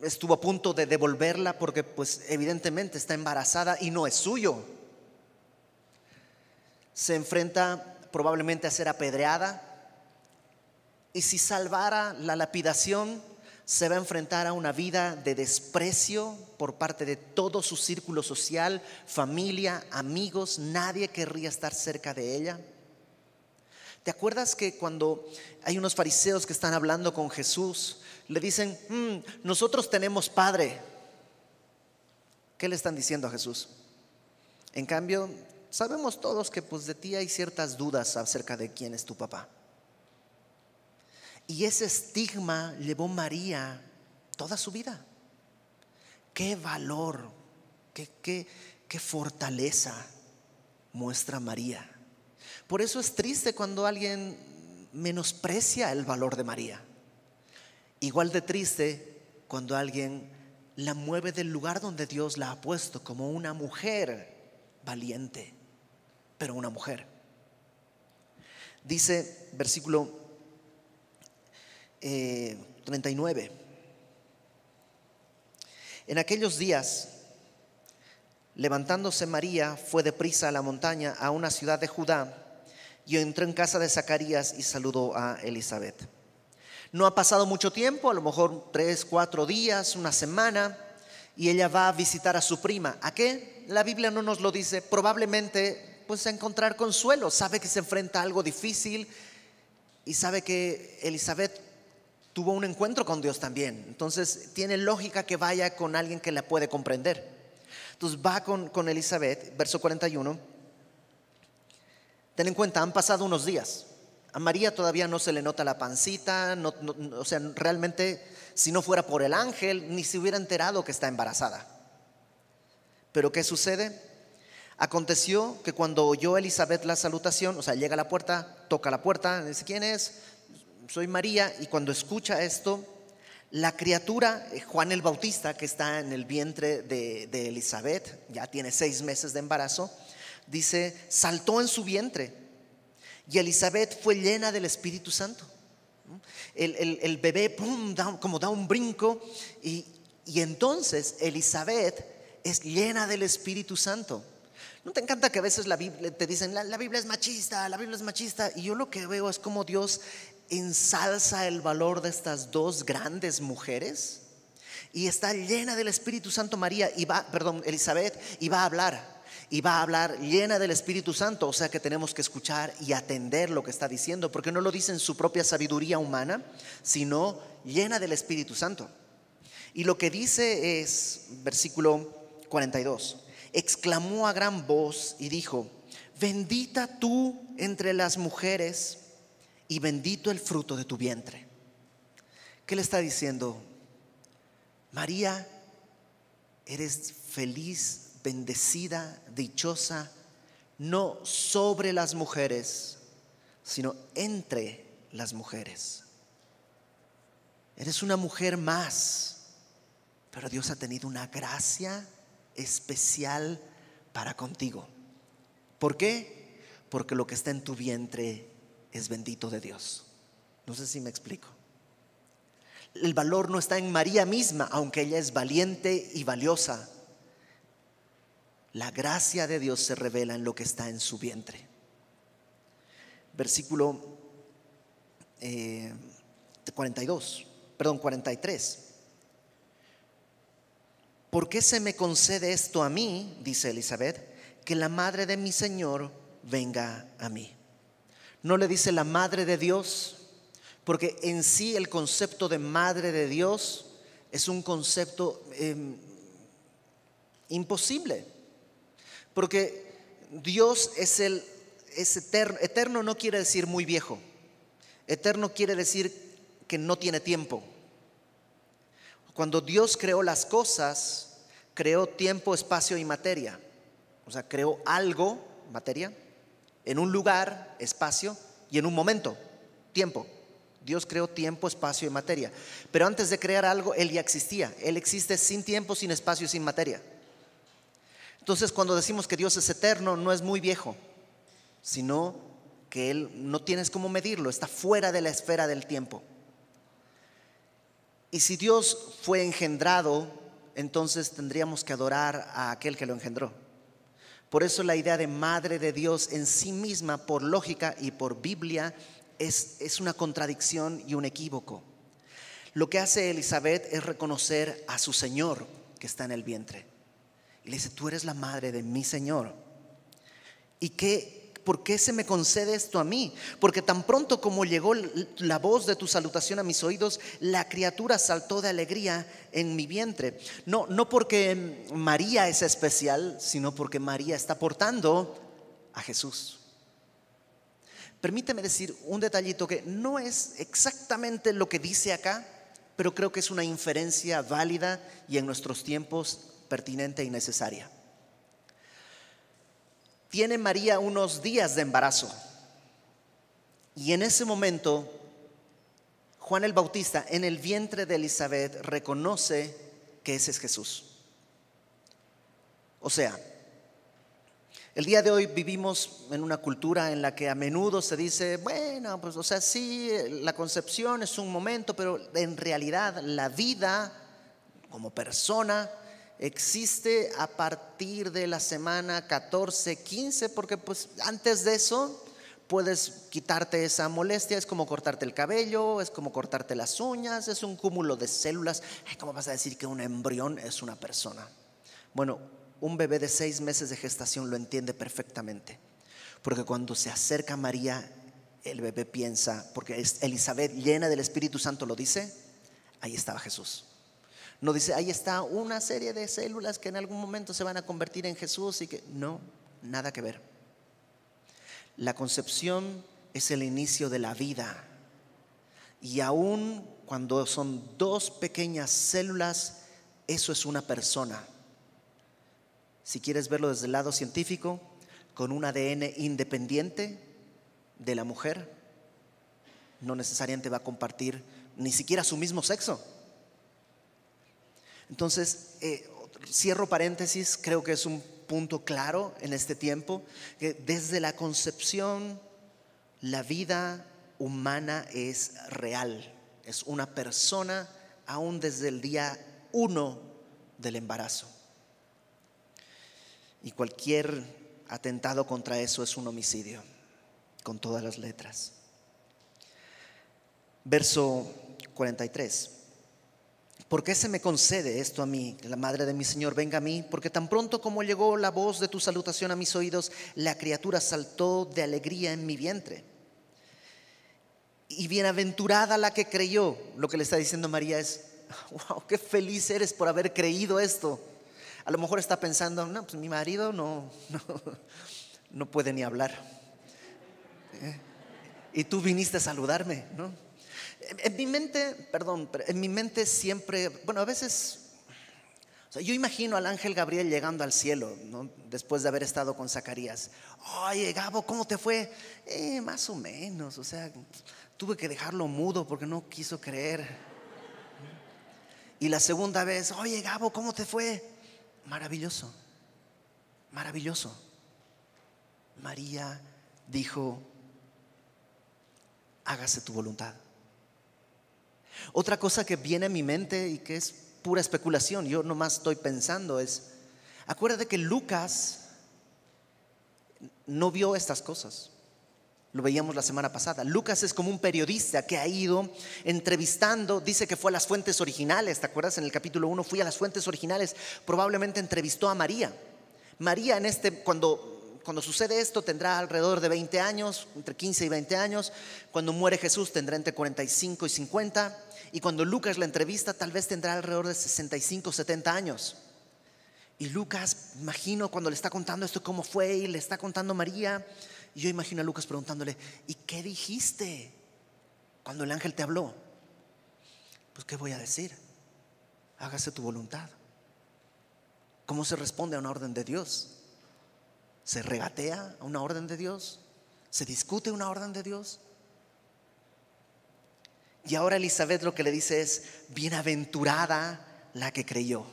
estuvo a punto de devolverla porque pues evidentemente está embarazada y no es suyo. Se enfrenta probablemente a ser apedreada y si salvara la lapidación se va a enfrentar a una vida de desprecio por parte de todo su círculo social, familia, amigos, nadie querría estar cerca de ella. ¿Te acuerdas que cuando hay unos fariseos que están hablando con Jesús, le dicen, mm, nosotros tenemos padre? ¿Qué le están diciendo a Jesús? En cambio, sabemos todos que pues de ti hay ciertas dudas acerca de quién es tu papá. Y ese estigma llevó María toda su vida. Qué valor, qué, qué, qué fortaleza muestra María. Por eso es triste cuando alguien menosprecia el valor de María. Igual de triste cuando alguien la mueve del lugar donde Dios la ha puesto como una mujer valiente, pero una mujer. Dice versículo 39. Eh, en aquellos días, levantándose María, fue deprisa a la montaña, a una ciudad de Judá y entró en casa de Zacarías y saludó a Elizabeth. No ha pasado mucho tiempo, a lo mejor tres, cuatro días, una semana, y ella va a visitar a su prima. ¿A qué? La Biblia no nos lo dice. Probablemente, pues a encontrar consuelo. Sabe que se enfrenta a algo difícil y sabe que Elizabeth tuvo un encuentro con Dios también. Entonces, tiene lógica que vaya con alguien que la puede comprender. Entonces, va con, con Elizabeth, verso 41 Ten en cuenta, han pasado unos días. A María todavía no se le nota la pancita, o sea, realmente si no fuera por el ángel, ni se hubiera enterado que está embarazada. Pero ¿qué sucede? Aconteció que cuando oyó Elizabeth la salutación, o sea, llega a la puerta, toca la puerta, dice, ¿quién es? Soy María, y cuando escucha esto, la criatura, eh, Juan el Bautista, que está en el vientre de, de Elizabeth, ya tiene seis meses de embarazo, dice, saltó en su vientre y Elizabeth fue llena del Espíritu Santo. El, bebé como da un brinco y, entonces Elizabeth es llena del Espíritu Santo. ¿No te encanta que a veces la Biblia te dicen, la, la, Biblia es machista, la Biblia es machista? Y yo lo que veo es como Dios ensalza el valor de estas dos grandes mujeres y está llena del Espíritu Santo María y va, perdón, Elizabeth, y va a hablar y va a hablar llena del Espíritu Santo, o sea que tenemos que escuchar y atender lo que está diciendo, porque no lo dice en su propia sabiduría humana, sino llena del Espíritu Santo. Y lo que dice es, versículo 42, exclamó a gran voz y dijo, bendita tú entre las mujeres y bendito el fruto de tu vientre. ¿Qué le está diciendo? María, eres feliz bendecida, dichosa, no sobre las mujeres, sino entre las mujeres. Eres una mujer más, pero Dios ha tenido una gracia especial para contigo. ¿Por qué? Porque lo que está en tu vientre es bendito de Dios. No sé si me explico. El valor no está en María misma, aunque ella es valiente y valiosa la gracia de Dios se revela en lo que está en su vientre. Versículo 42, eh, perdón, 43. ¿Por qué se me concede esto a mí, dice Elizabeth, que la madre de mi Señor venga a mí? No le dice la madre de Dios, porque en sí el concepto de madre de Dios es un concepto em, imposible. Porque Dios es el es eterno. Eterno no quiere decir muy viejo. Eterno quiere decir que no tiene tiempo. Cuando Dios creó las cosas, creó tiempo, espacio y materia. O sea, creó algo, materia, en un lugar, espacio y en un momento, tiempo. Dios creó tiempo, espacio y materia. Pero antes de crear algo, Él ya existía. Él existe sin tiempo, sin espacio y sin materia. Entonces cuando decimos que Dios es eterno, no es muy viejo, sino que él no tienes cómo medirlo, está fuera de la esfera del tiempo. Y si Dios fue engendrado, entonces tendríamos que adorar a aquel que lo engendró. Por eso la idea de madre de Dios en sí misma, por lógica y por Biblia, es, es una contradicción y un equívoco. Lo que hace Elizabeth es reconocer a su Señor que está en el vientre. Y le dice, tú eres la madre de mi Señor. ¿Y qué ¿por qué se me concede esto a mí? Porque tan pronto como llegó la voz de tu salutación a mis oídos, la criatura saltó de alegría en mi vientre. No, no porque María es especial, sino porque María está portando a Jesús. Permíteme decir un detallito que no es exactamente lo que dice acá, pero creo que es una inferencia válida y en nuestros tiempos pertinente y necesaria tiene María unos días de embarazo. Y en ese momento, Juan el Bautista en el vientre de Elizabeth reconoce que ese es Jesús. O sea, el día de hoy vivimos en una cultura en la que a menudo se dice, bueno, pues o sea, sí, la concepción es un momento, pero en realidad la vida como persona existe a partir de la semana 14, 15, porque pues antes de eso puedes quitarte esa molestia, es como cortarte el cabello, es como cortarte las uñas, es un cúmulo de células. ¿Cómo vas a decir que un embrión es una persona? Bueno, un bebé de seis meses de gestación lo entiende perfectamente, porque cuando se acerca a María, el bebé piensa, porque Elizabeth llena del Espíritu Santo lo dice, ahí estaba Jesús. No dice, ahí está una serie de células que en algún momento se van a convertir en Jesús y que no, nada que ver. La concepción es el inicio de la vida. Y aún cuando son dos pequeñas células, eso es una persona. Si quieres verlo desde el lado científico, con un ADN independiente de la mujer, no necesariamente va a compartir ni siquiera su mismo sexo. Entonces, eh, cierro paréntesis, creo que es un punto claro en este tiempo, que desde la concepción la vida humana es real, es una persona aún desde el día uno del embarazo. Y cualquier atentado contra eso es un homicidio, con todas las letras. Verso 43. ¿Por qué se me concede esto a mí, que la madre de mi Señor venga a mí? Porque tan pronto como llegó la voz de tu salutación a mis oídos, la criatura saltó de alegría en mi vientre. Y bienaventurada la que creyó, lo que le está diciendo María es, <laughs> wow, qué feliz eres por haber creído esto. A lo mejor está pensando, no, pues mi marido no, <laughs> no, puede ni hablar. ¿Eh? Y tú viniste a saludarme, ¿no? En mi mente, perdón, en mi mente siempre, bueno, a veces, yo imagino al ángel Gabriel llegando al cielo, después de haber estado con Zacarías. Oye, Gabo, ¿cómo te fue? Eh, más o menos, o sea, tuve que dejarlo mudo porque no quiso creer. Y la segunda vez, oye, Gabo, ¿cómo te fue? Maravilloso, maravilloso. María dijo, hágase tu voluntad. Otra cosa que viene a mi mente y que es pura especulación, yo nomás estoy pensando es, acuérdate que Lucas no vio estas cosas. Lo veíamos la semana pasada. Lucas es como un periodista que ha ido entrevistando, dice que fue a las fuentes originales, ¿te acuerdas? En el capítulo 1 fui a las fuentes originales, probablemente entrevistó a María. María en este, cuando cuando sucede esto tendrá alrededor de 20 años, entre 15 y 20 años. Cuando muere Jesús tendrá entre 45 y 50. Y cuando Lucas la entrevista tal vez tendrá alrededor de 65, 70 años. Y Lucas, imagino cuando le está contando esto, cómo fue y le está contando María. Y yo imagino a Lucas preguntándole, ¿y qué dijiste cuando el ángel te habló? Pues, ¿qué voy a decir? Hágase tu voluntad. ¿Cómo se responde a una orden de Dios? ¿Se regatea una orden de Dios? ¿Se discute una orden de Dios? Y ahora Elizabeth lo que le dice es, bienaventurada la que creyó,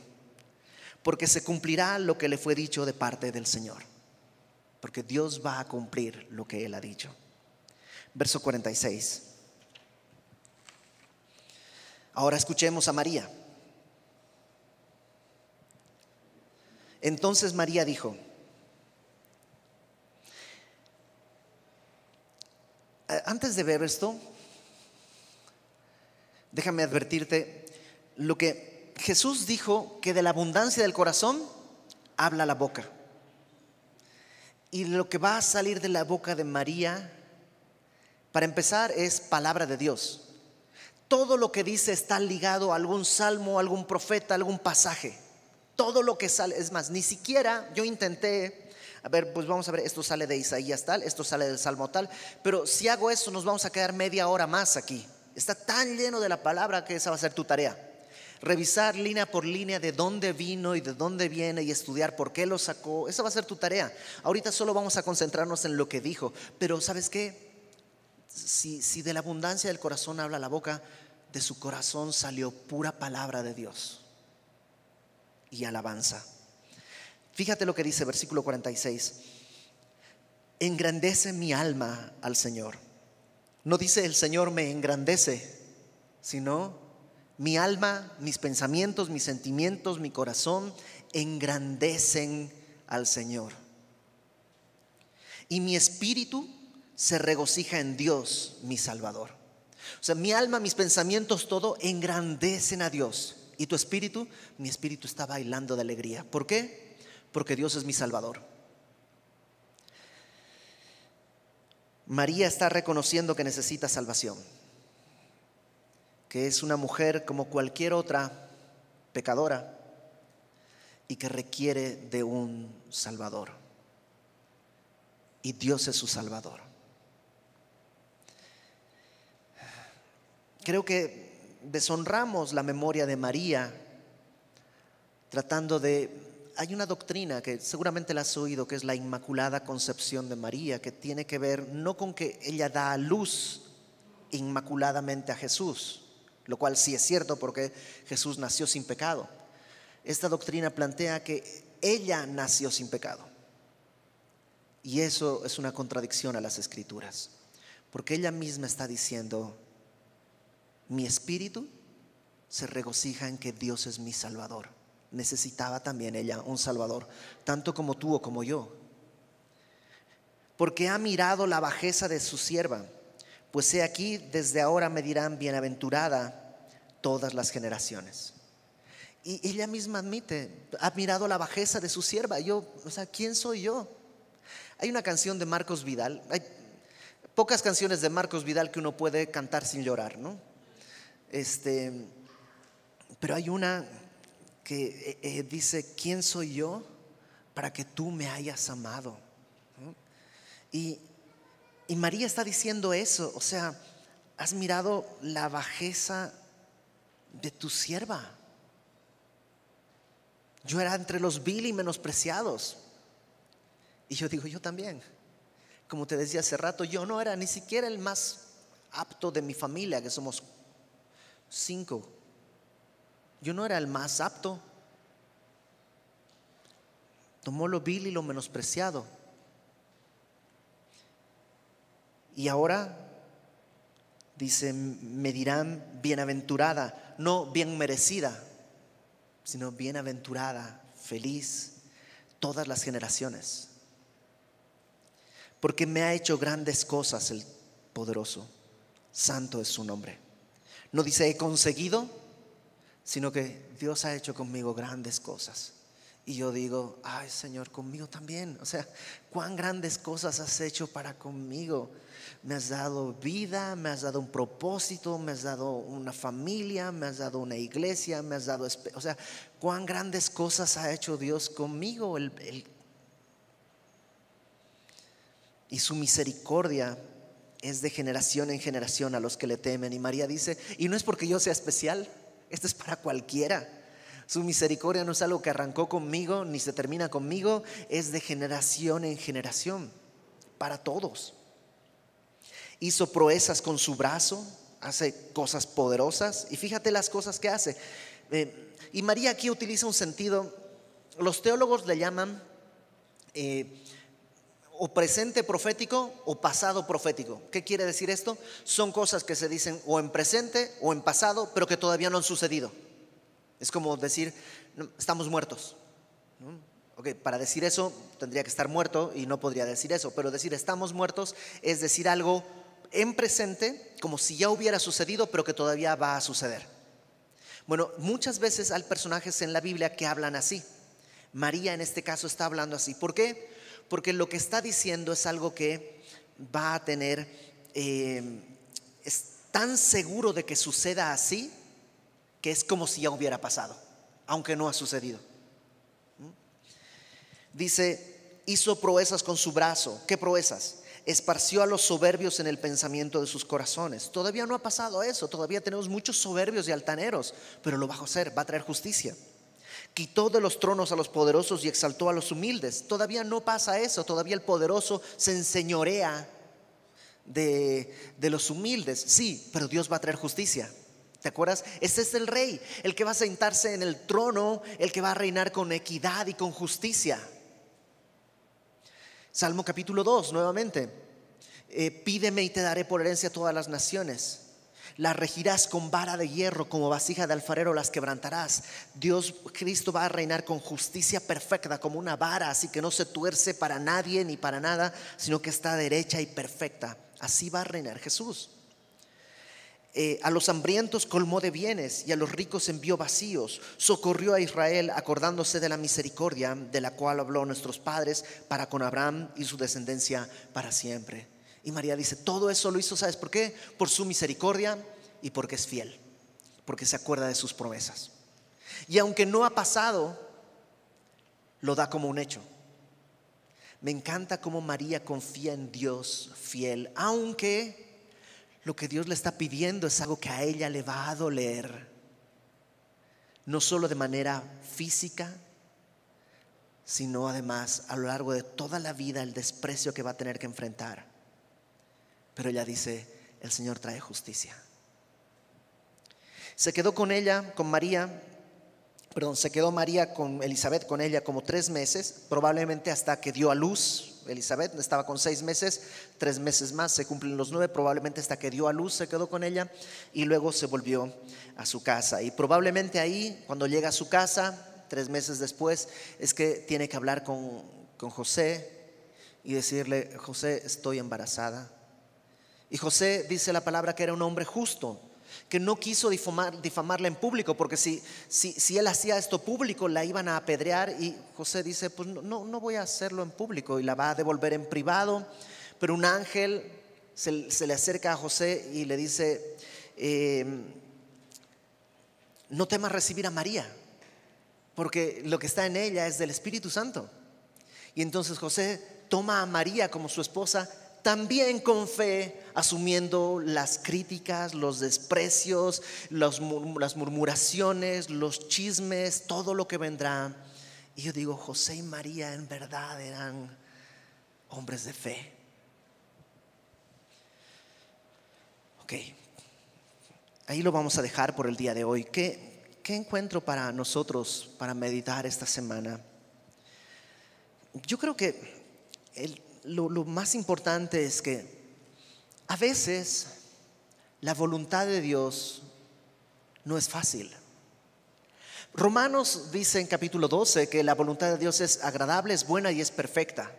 porque se cumplirá lo que le fue dicho de parte del Señor, porque Dios va a cumplir lo que Él ha dicho. verso 46. Ahora escuchemos a María. Entonces María dijo, antes de ver esto, déjame advertirte lo que Jesús dijo, que de la abundancia del corazón habla la boca. Y lo que va a salir de la boca de María, para empezar, es palabra de Dios. Todo lo que dice está ligado a algún salmo, algún profeta, algún pasaje. Todo lo que sale, es más, ni siquiera yo intenté, a ver, pues vamos a ver, esto sale de Isaías tal, esto sale del Salmo tal, pero si hago eso nos vamos a quedar media hora más aquí. Está tan lleno de la palabra que esa va a ser tu tarea. Revisar línea por línea de dónde vino y de dónde viene y estudiar por qué lo sacó. Esa va a ser tu tarea. Ahorita solo vamos a concentrarnos en lo que dijo. Pero ¿sabes qué? Si, si de la abundancia del corazón habla la boca, de su corazón salió pura palabra de Dios y alabanza. Fíjate lo que dice versículo 46. Engrandece mi alma al Señor. No dice el Señor me engrandece, sino mi alma, mis pensamientos, mis sentimientos, mi corazón engrandecen al Señor. Y mi espíritu se regocija en Dios, mi Salvador. O sea, mi alma, mis pensamientos, todo engrandecen a Dios. ¿Y tu espíritu? Mi espíritu está bailando de alegría. ¿Por qué? Porque Dios es mi Salvador. María está reconociendo que necesita salvación, que es una mujer como cualquier otra pecadora y que requiere de un Salvador. Y Dios es su Salvador. Creo que deshonramos la memoria de María tratando de... Hay una doctrina que seguramente la has oído, que es la Inmaculada Concepción de María, que tiene que ver no con que ella da a luz inmaculadamente a Jesús, lo cual sí es cierto porque Jesús nació sin pecado. Esta doctrina plantea que ella nació sin pecado. Y eso es una contradicción a las escrituras, porque ella misma está diciendo, mi espíritu se regocija en que Dios es mi Salvador. Necesitaba también ella un Salvador, tanto como tú o como yo. Porque ha mirado la bajeza de su sierva, pues he aquí, desde ahora me dirán bienaventurada todas las generaciones. Y ella misma admite, ha mirado la bajeza de su sierva. Yo, o sea, ¿quién soy yo? Hay una canción de Marcos Vidal, hay pocas canciones de Marcos Vidal que uno puede cantar sin llorar, ¿no? Este, pero hay una que eh, eh, dice, ¿quién soy yo para que tú me hayas amado? Y, y María está diciendo eso, o sea, has mirado la bajeza de tu sierva. Yo era entre los vil y menospreciados. Y yo digo, yo también. Como te decía hace rato, yo no era ni siquiera el más apto de mi familia, que somos cinco. Yo no era el más apto. Tomó lo vil y lo menospreciado. Y ahora dice, me dirán bienaventurada, no bien merecida, sino bienaventurada, feliz, todas las generaciones. Porque me ha hecho grandes cosas el poderoso. Santo es su nombre. No dice he conseguido, sino que Dios ha hecho conmigo grandes cosas. Y yo digo, ay Señor, conmigo también. O sea, cuán grandes cosas has hecho para conmigo. Me has dado vida, me has dado un propósito, me has dado una familia, me has dado una iglesia, me has dado... O sea, cuán grandes cosas ha hecho Dios conmigo. y su misericordia es de generación en generación a los que le temen. Y María dice, y no es porque yo sea especial, esto es para cualquiera. Su misericordia no es algo que arrancó conmigo ni se termina conmigo, es de generación en generación, para todos. Hizo proezas con su brazo, hace cosas poderosas y fíjate las cosas que hace. Eh, y María aquí utiliza un sentido, los teólogos le llaman eh, o presente profético o pasado profético. ¿Qué quiere decir esto? Son cosas que se dicen o en presente o en pasado, pero que todavía no han sucedido. Es como decir, estamos muertos. para decir eso tendría que estar muerto y no podría decir eso, pero decir estamos muertos es decir algo en presente como si ya hubiera sucedido, pero que todavía va a suceder. Bueno, muchas veces hay personajes en la Biblia que hablan así. María en este caso está hablando así. ¿Por qué? Porque lo que está diciendo es algo que va a tener, eh, es tan seguro de que suceda así, que es como si ya hubiera pasado, aunque no ha sucedido. ¿Mm? Dice, hizo proezas con su brazo. ¿Qué proezas? esparció a los soberbios en el pensamiento de sus corazones. Todavía no ha pasado eso, todavía tenemos muchos soberbios y altaneros, pero lo va a hacer, va a traer justicia. Quitó de los tronos a los poderosos y exaltó a los humildes. Todavía no pasa eso, todavía el poderoso se enseñorea de, de los humildes. Sí, pero Dios va a traer justicia. ¿Te acuerdas? Ese es el rey, el que va a sentarse en el trono, el que va a reinar con equidad y con justicia. Salmo capítulo 2, nuevamente. Eh, pídeme y te daré por herencia todas las naciones. Las regirás con vara de hierro, como vasija de alfarero las quebrantarás. Dios, Cristo va a reinar con justicia perfecta, como una vara, así que no se tuerce para nadie ni para nada, sino que está derecha y perfecta. Así va a reinar Jesús. Eh, a los hambrientos colmó de bienes y a los ricos envió vacíos. Socorrió a Israel acordándose de la misericordia de la cual habló nuestros padres para con Abraham y su descendencia para siempre. Y María dice, todo eso lo hizo, ¿sabes por qué? Por su misericordia y porque es fiel, porque se acuerda de sus promesas. Y aunque no ha pasado, lo da como un hecho. Me encanta cómo María confía en Dios fiel, aunque lo que Dios le está pidiendo es algo que a ella le va a doler, no solo de manera física, sino además a lo largo de toda la vida el desprecio que va a tener que enfrentar. Pero ella dice, el Señor trae justicia. Se quedó con ella, con María, perdón, se quedó María con Elizabeth, con ella como tres meses, probablemente hasta que dio a luz, Elizabeth estaba con seis meses, tres meses más, se cumplen los nueve, probablemente hasta que dio a luz se quedó con ella y luego se volvió a su casa. Y probablemente ahí, cuando llega a su casa, tres meses después, es que tiene que hablar con, con José y decirle, José, estoy embarazada. Y José dice la palabra que era un hombre justo, que no quiso difamar, difamarla en público, porque si, si, él hacía esto público, la iban a apedrear y José dice, pues no, no voy a hacerlo en público y la va a devolver en privado, pero un ángel se, le acerca a José y le dice, em, no temas recibir a María, porque lo que está en ella es del Espíritu Santo. Y entonces José toma a María como su esposa también con fe, asumiendo las críticas, los desprecios, las murmuraciones, los chismes, todo lo que vendrá. Y yo digo, José y María en verdad eran hombres de fe. Ok, ahí lo vamos a dejar por el día de hoy. ¿Qué, qué encuentro para nosotros para meditar esta semana? Yo creo que el, lo, más importante es que a veces la voluntad de Dios no es fácil. Romanos dice en capítulo 12 que la voluntad de Dios es agradable, es buena y es perfecta,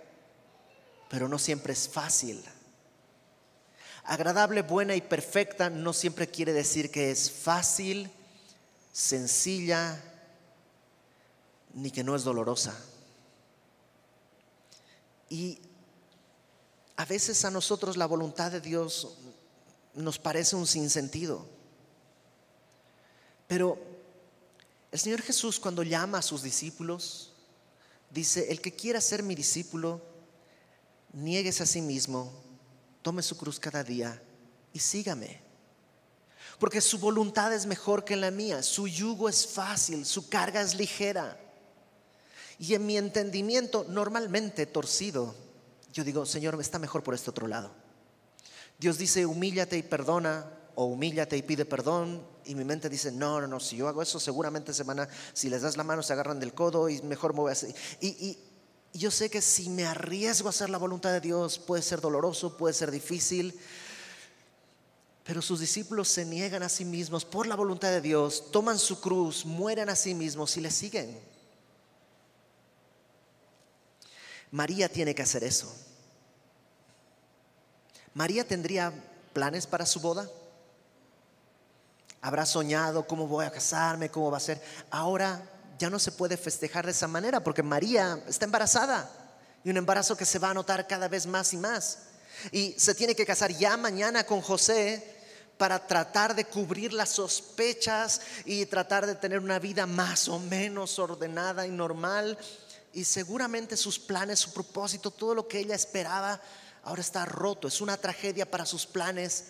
pero no siempre es fácil. Agradable, buena y perfecta no siempre quiere decir que es fácil, sencilla, ni que no es dolorosa. Y a veces a nosotros la voluntad de Dios nos parece un sinsentido. Pero el Señor Jesús cuando llama a sus discípulos, dice, el que quiera ser mi discípulo, nieguese a sí mismo, tome su cruz cada día y sígame. Porque su voluntad es mejor que la mía, su yugo es fácil, su carga es ligera. Y en mi entendimiento normalmente torcido, yo digo, Señor, está mejor por este otro lado. Dios dice, humíllate y perdona, o humíllate y pide perdón, y mi mente dice, no, no, no, si yo hago eso, seguramente se van a, si les das la mano, se agarran del codo y mejor me voy a hacer. Y, Y yo sé que si me arriesgo a hacer la voluntad de Dios puede ser doloroso, puede ser difícil, pero sus discípulos se niegan a sí mismos por la voluntad de Dios, toman su cruz, mueren a sí mismos y le siguen. María tiene que hacer eso. María tendría planes para su boda. Habrá soñado cómo voy a casarme, cómo va a ser. Ahora ya no se puede festejar de esa manera porque María está embarazada y un embarazo que se va a notar cada vez más y más. Y se tiene que casar ya mañana con José para tratar de cubrir las sospechas y tratar de tener una vida más o menos ordenada y normal. Y seguramente sus planes, su propósito, todo lo que ella esperaba, ahora está roto, es una tragedia para sus planes.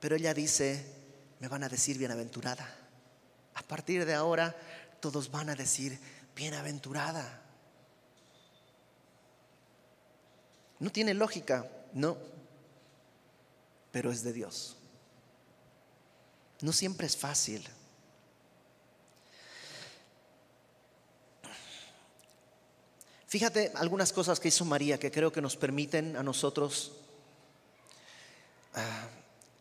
Pero ella dice, me van a decir bienaventurada. A partir de ahora todos van a decir, bienaventurada. No tiene lógica, no, pero es de Dios. No siempre es fácil. Fíjate algunas cosas que hizo María que creo que nos permiten a nosotros ah,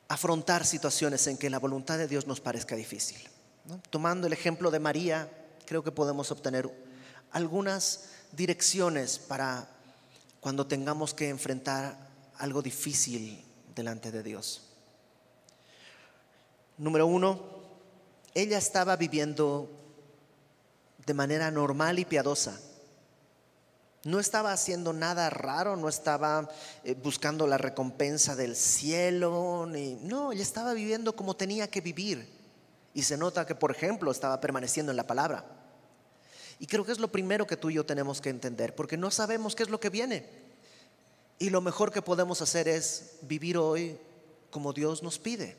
afrontar situaciones en que la voluntad de Dios nos parezca difícil. Tomando el ejemplo de María, creo que podemos obtener algunas direcciones para cuando tengamos que enfrentar algo difícil delante de Dios. Número uno, ella estaba viviendo de manera normal y piadosa. No estaba haciendo nada raro, no estaba eh, buscando la recompensa del cielo, ni, no, ella estaba viviendo como tenía que vivir. Y se nota que, por ejemplo, estaba permaneciendo en la palabra. Y creo que es lo primero que tú y yo tenemos que entender, porque no sabemos qué es lo que viene. Y lo mejor que podemos hacer es vivir hoy como Dios nos pide.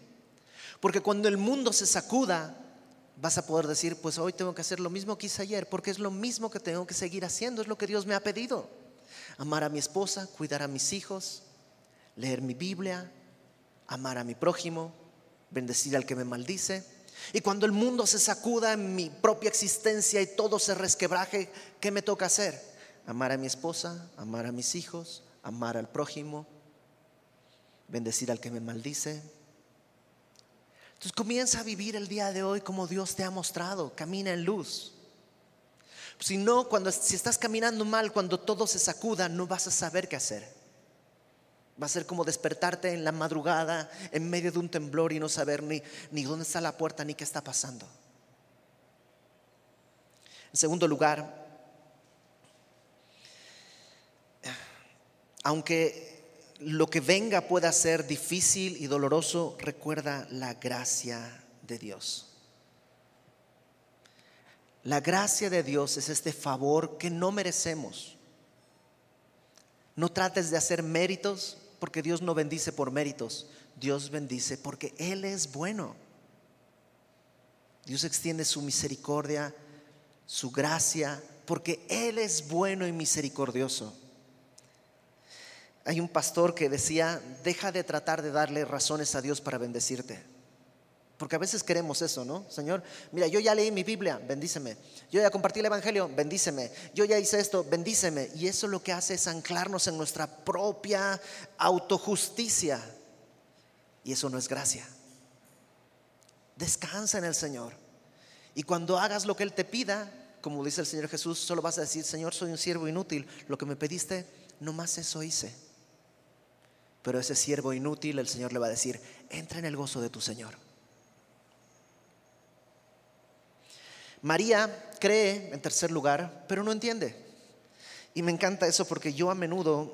Porque cuando el mundo se sacuda, vas a poder decir, pues hoy tengo que hacer lo mismo que hice ayer, porque es lo mismo que tengo que seguir haciendo, es lo que Dios me ha pedido. Amar a mi esposa, cuidar a mis hijos, leer mi Biblia, amar a mi prójimo, bendecir al que me maldice. Y cuando el mundo se sacuda en mi propia existencia y todo se resquebraje, ¿qué me toca hacer? Amar a mi esposa, amar a mis hijos, amar al prójimo, bendecir al que me maldice, entonces comienza a vivir el día de hoy como Dios te ha mostrado, camina en luz. Si no, cuando si estás caminando mal, cuando todo se sacuda, no vas a saber qué hacer. Va a ser como despertarte en la madrugada en medio de un temblor y no saber ni, ni dónde está la puerta ni qué está pasando. En segundo lugar, aunque lo que venga pueda ser difícil y doloroso, recuerda la gracia de Dios. La gracia de Dios es este favor que no merecemos. No trates de hacer méritos porque Dios no bendice por méritos. Dios bendice porque Él es bueno. Dios extiende su misericordia, su gracia, porque Él es bueno y misericordioso. Hay un pastor que decía, deja de tratar de darle razones a Dios para bendecirte. Porque a veces queremos eso, ¿no? Señor, mira, yo ya leí mi Biblia, bendíceme. Yo ya compartí el Evangelio, bendíceme. Yo ya hice esto, bendíceme. Y eso lo que hace es anclarnos en nuestra propia autojusticia. Y eso no es gracia. Descansa en el Señor. Y cuando hagas lo que Él te pida, como dice el Señor Jesús, solo vas a decir, Señor, soy un siervo inútil. Lo que me pediste, no más eso hice. Pero ese siervo inútil, el Señor le va a decir, entra en el gozo de tu Señor. María cree, en tercer lugar, pero no entiende. Y me encanta eso porque yo a menudo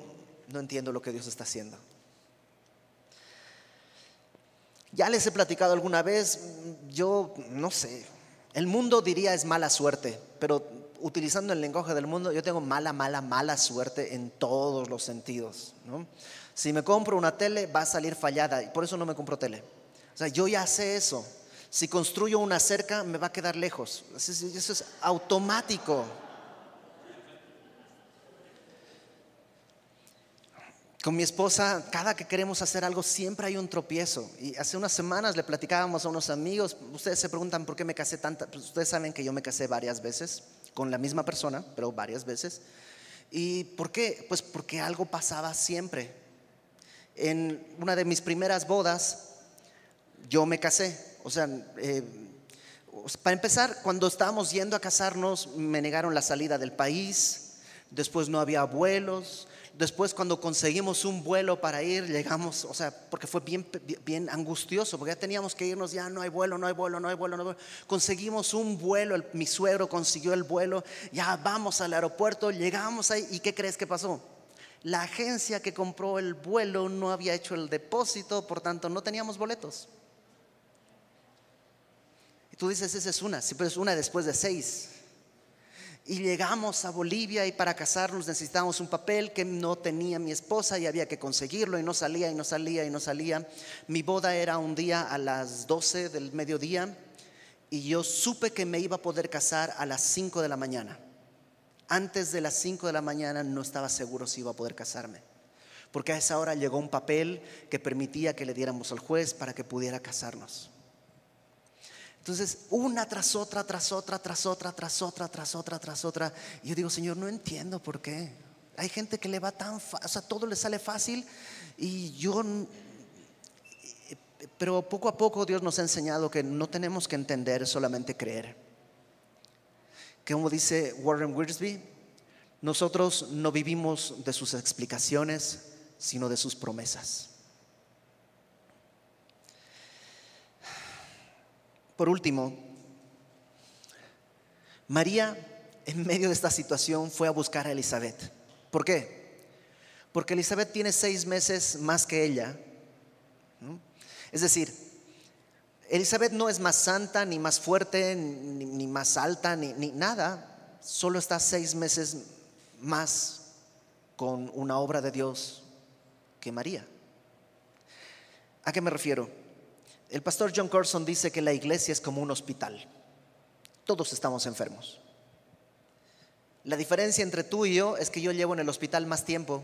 no entiendo lo que Dios está haciendo. Ya les he platicado alguna vez, yo no sé, el mundo diría es mala suerte, pero utilizando el lenguaje del mundo, yo tengo mala, mala, mala suerte en todos los sentidos. ¿no? Si me compro una tele, va a salir fallada y por eso no me compro tele. O sea, yo ya sé eso. Si construyo una cerca, me va a quedar lejos. Eso es automático. Con mi esposa, cada que queremos hacer algo, siempre hay un tropiezo. Y hace unas semanas le platicábamos a unos amigos, ustedes se preguntan por qué me casé tantas, pues ustedes saben que yo me casé varias veces con la misma persona, pero varias veces. ¿Y por qué? Pues porque algo pasaba siempre. En una de mis primeras bodas, yo me casé. O sea, eh, para empezar, cuando estábamos yendo a casarnos, me negaron la salida del país, después no había vuelos, después cuando conseguimos un vuelo para ir, llegamos, o sea, porque fue bien, bien angustioso, porque ya teníamos que irnos, ya no hay vuelo, no hay vuelo, no hay vuelo, no hay vuelo. Conseguimos un vuelo, mi suegro consiguió el vuelo, ya vamos al aeropuerto, llegamos ahí, ¿y qué crees que pasó? La agencia que compró el vuelo no había hecho el depósito, por tanto no teníamos boletos. Y tú dices, esa es una, sí, pero es una después de seis. Y llegamos a Bolivia y para casarnos necesitábamos un papel que no tenía mi esposa y había que conseguirlo y no salía y no salía y no salía. Mi boda era un día a las 12 del mediodía y yo supe que me iba a poder casar a las 5 de la mañana. Antes de las 5 de la mañana no estaba seguro si iba a poder casarme, porque a esa hora llegó un papel que permitía que le diéramos al juez para que pudiera casarnos. Entonces, una tras otra, tras otra, tras otra, tras otra, tras otra, tras otra. Y yo digo, Señor, no entiendo por qué. Hay gente que le va tan fácil, o sea, todo le sale fácil y yo... Pero poco a poco Dios nos ha enseñado que no tenemos que entender, solamente creer. Que como dice Warren Wiersbe, nosotros no vivimos de sus explicaciones, sino de sus promesas. Por último, María en medio de esta situación fue a buscar a Elizabeth. ¿Por qué? Porque Elizabeth tiene seis meses más que ella. Es decir, Elizabeth no es más santa, ni más fuerte, ni, más alta, ni, ni nada. Solo está seis meses más con una obra de Dios que María. ¿A qué me refiero? El pastor John Corson dice que la iglesia es como un hospital. Todos estamos enfermos. La diferencia entre tú y yo es que yo llevo en el hospital más tiempo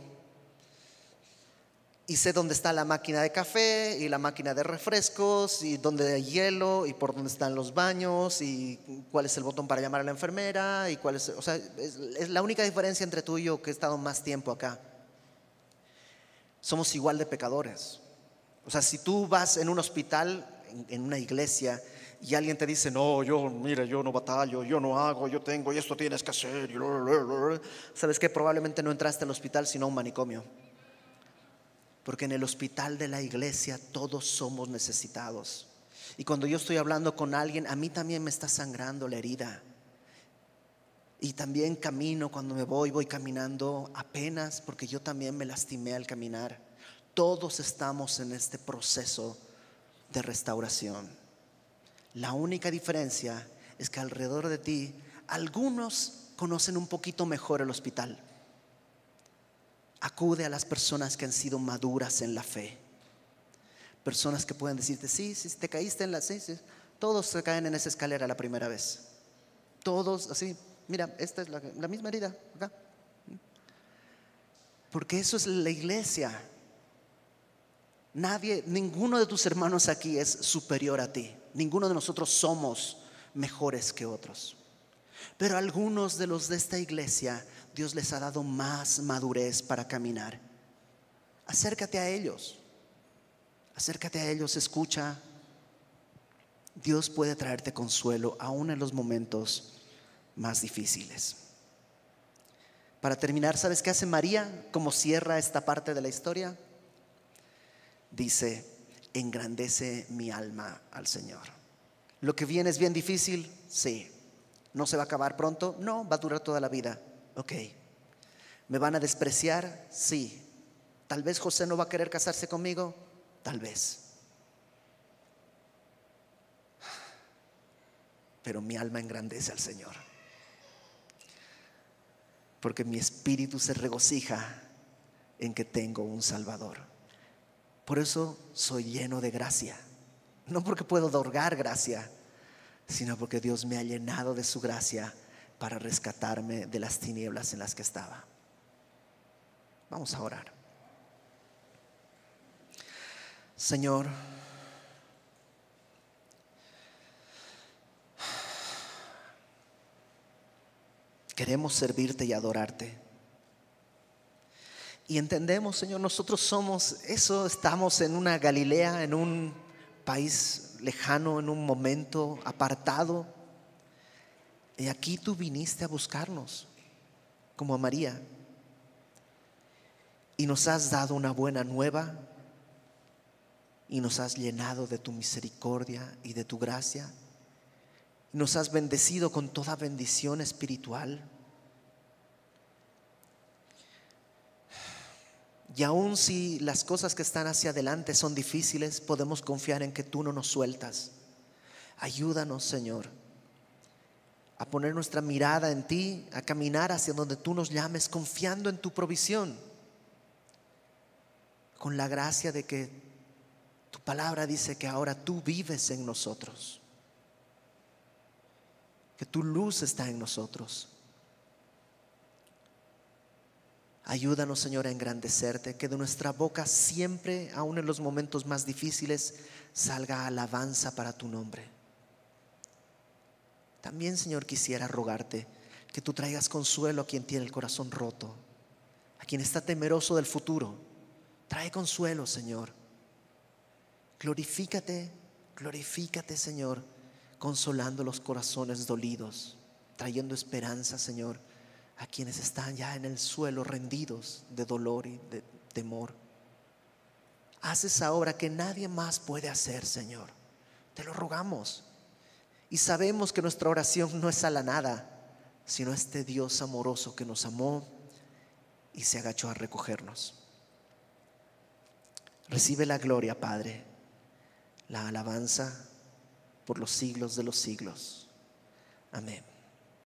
y sé dónde está la máquina de café y la máquina de refrescos y dónde hay hielo y por dónde están los baños y cuál es el botón para llamar a la enfermera y cuál es, o sea, es, la única diferencia entre tú y yo que he estado más tiempo acá. Somos igual de pecadores. O sea, si tú vas en un hospital, en, una iglesia, y alguien te dice, no, yo, mira, yo no batallo, yo no hago, yo tengo, y esto tienes que hacer, sabes que probablemente no entraste al hospital, sino a un manicomio. Porque en el hospital de la iglesia todos somos necesitados. Y cuando yo estoy hablando con alguien, a mí también me está sangrando la herida. Y también camino, cuando me voy, voy caminando apenas, porque yo también me lastimé al caminar. Todos estamos en este proceso de restauración. La única diferencia es que alrededor de ti algunos conocen un poquito mejor el hospital. Acude a las personas que han sido maduras en la fe. Personas que pueden decirte, sí, sí, te caíste en la... Sí, Todos se caen en esa escalera la primera vez. Todos así, mira, esta es la, la misma herida acá. Porque eso es la iglesia. Nadie, ninguno de tus hermanos aquí es superior a ti. Ninguno de nosotros somos mejores que otros. Pero algunos de los de esta iglesia, Dios les ha dado más madurez para caminar. Acércate a ellos. Acércate a ellos, escucha. Dios puede traerte consuelo aún en los momentos más difíciles. Para terminar, ¿sabes qué hace María? ¿Cómo cierra esta parte de la historia? dice, engrandece mi alma al Señor. Lo que viene es bien difícil, sí. ¿No se va a acabar pronto? No, va a durar toda la vida. Ok. ¿Me van a despreciar? Sí. Tal vez José no va a querer casarse conmigo, tal vez. Pero mi alma engrandece al Señor. Porque mi espíritu se regocija en que tengo un Salvador. Por eso soy lleno de gracia. No porque puedo otorgar gracia, sino porque Dios me ha llenado de su gracia para rescatarme de las tinieblas en las que estaba. Vamos a orar. Señor, queremos servirte y adorarte Y entendemos, Señor, nosotros somos eso, estamos en una Galilea, en un país lejano, en un momento apartado. Y aquí tú viniste a buscarnos, como a María. Y nos has dado una buena nueva y nos has llenado de tu misericordia y de tu gracia. Y nos has bendecido con toda bendición espiritual. Y aun si las cosas que están hacia adelante son difíciles, podemos confiar en que tú no nos sueltas. Ayúdanos, Señor, a poner nuestra mirada en ti, a caminar hacia donde tú nos llames, confiando en tu provisión, con la gracia de que tu palabra dice que ahora tú vives en nosotros, que tu luz está en nosotros. Ayúdanos, Señor, a engrandecerte, que de nuestra boca siempre, aun en los momentos más difíciles, salga alabanza para tu nombre. También, Señor, quisiera rogarte que tú traigas consuelo a quien tiene el corazón roto, a quien está temeroso del futuro. Trae consuelo, Señor. Glorifícate, glorifícate, Señor, consolando los corazones dolidos, trayendo esperanza, Señor a quienes están ya en el suelo rendidos de dolor y de temor. Haz esa obra que nadie más puede hacer, Señor. Te lo rogamos. Y sabemos que nuestra oración no es a la nada, sino este Dios amoroso que nos amó y se agachó a recogernos. Recibe la gloria, Padre, la alabanza por los siglos de los siglos. Amén.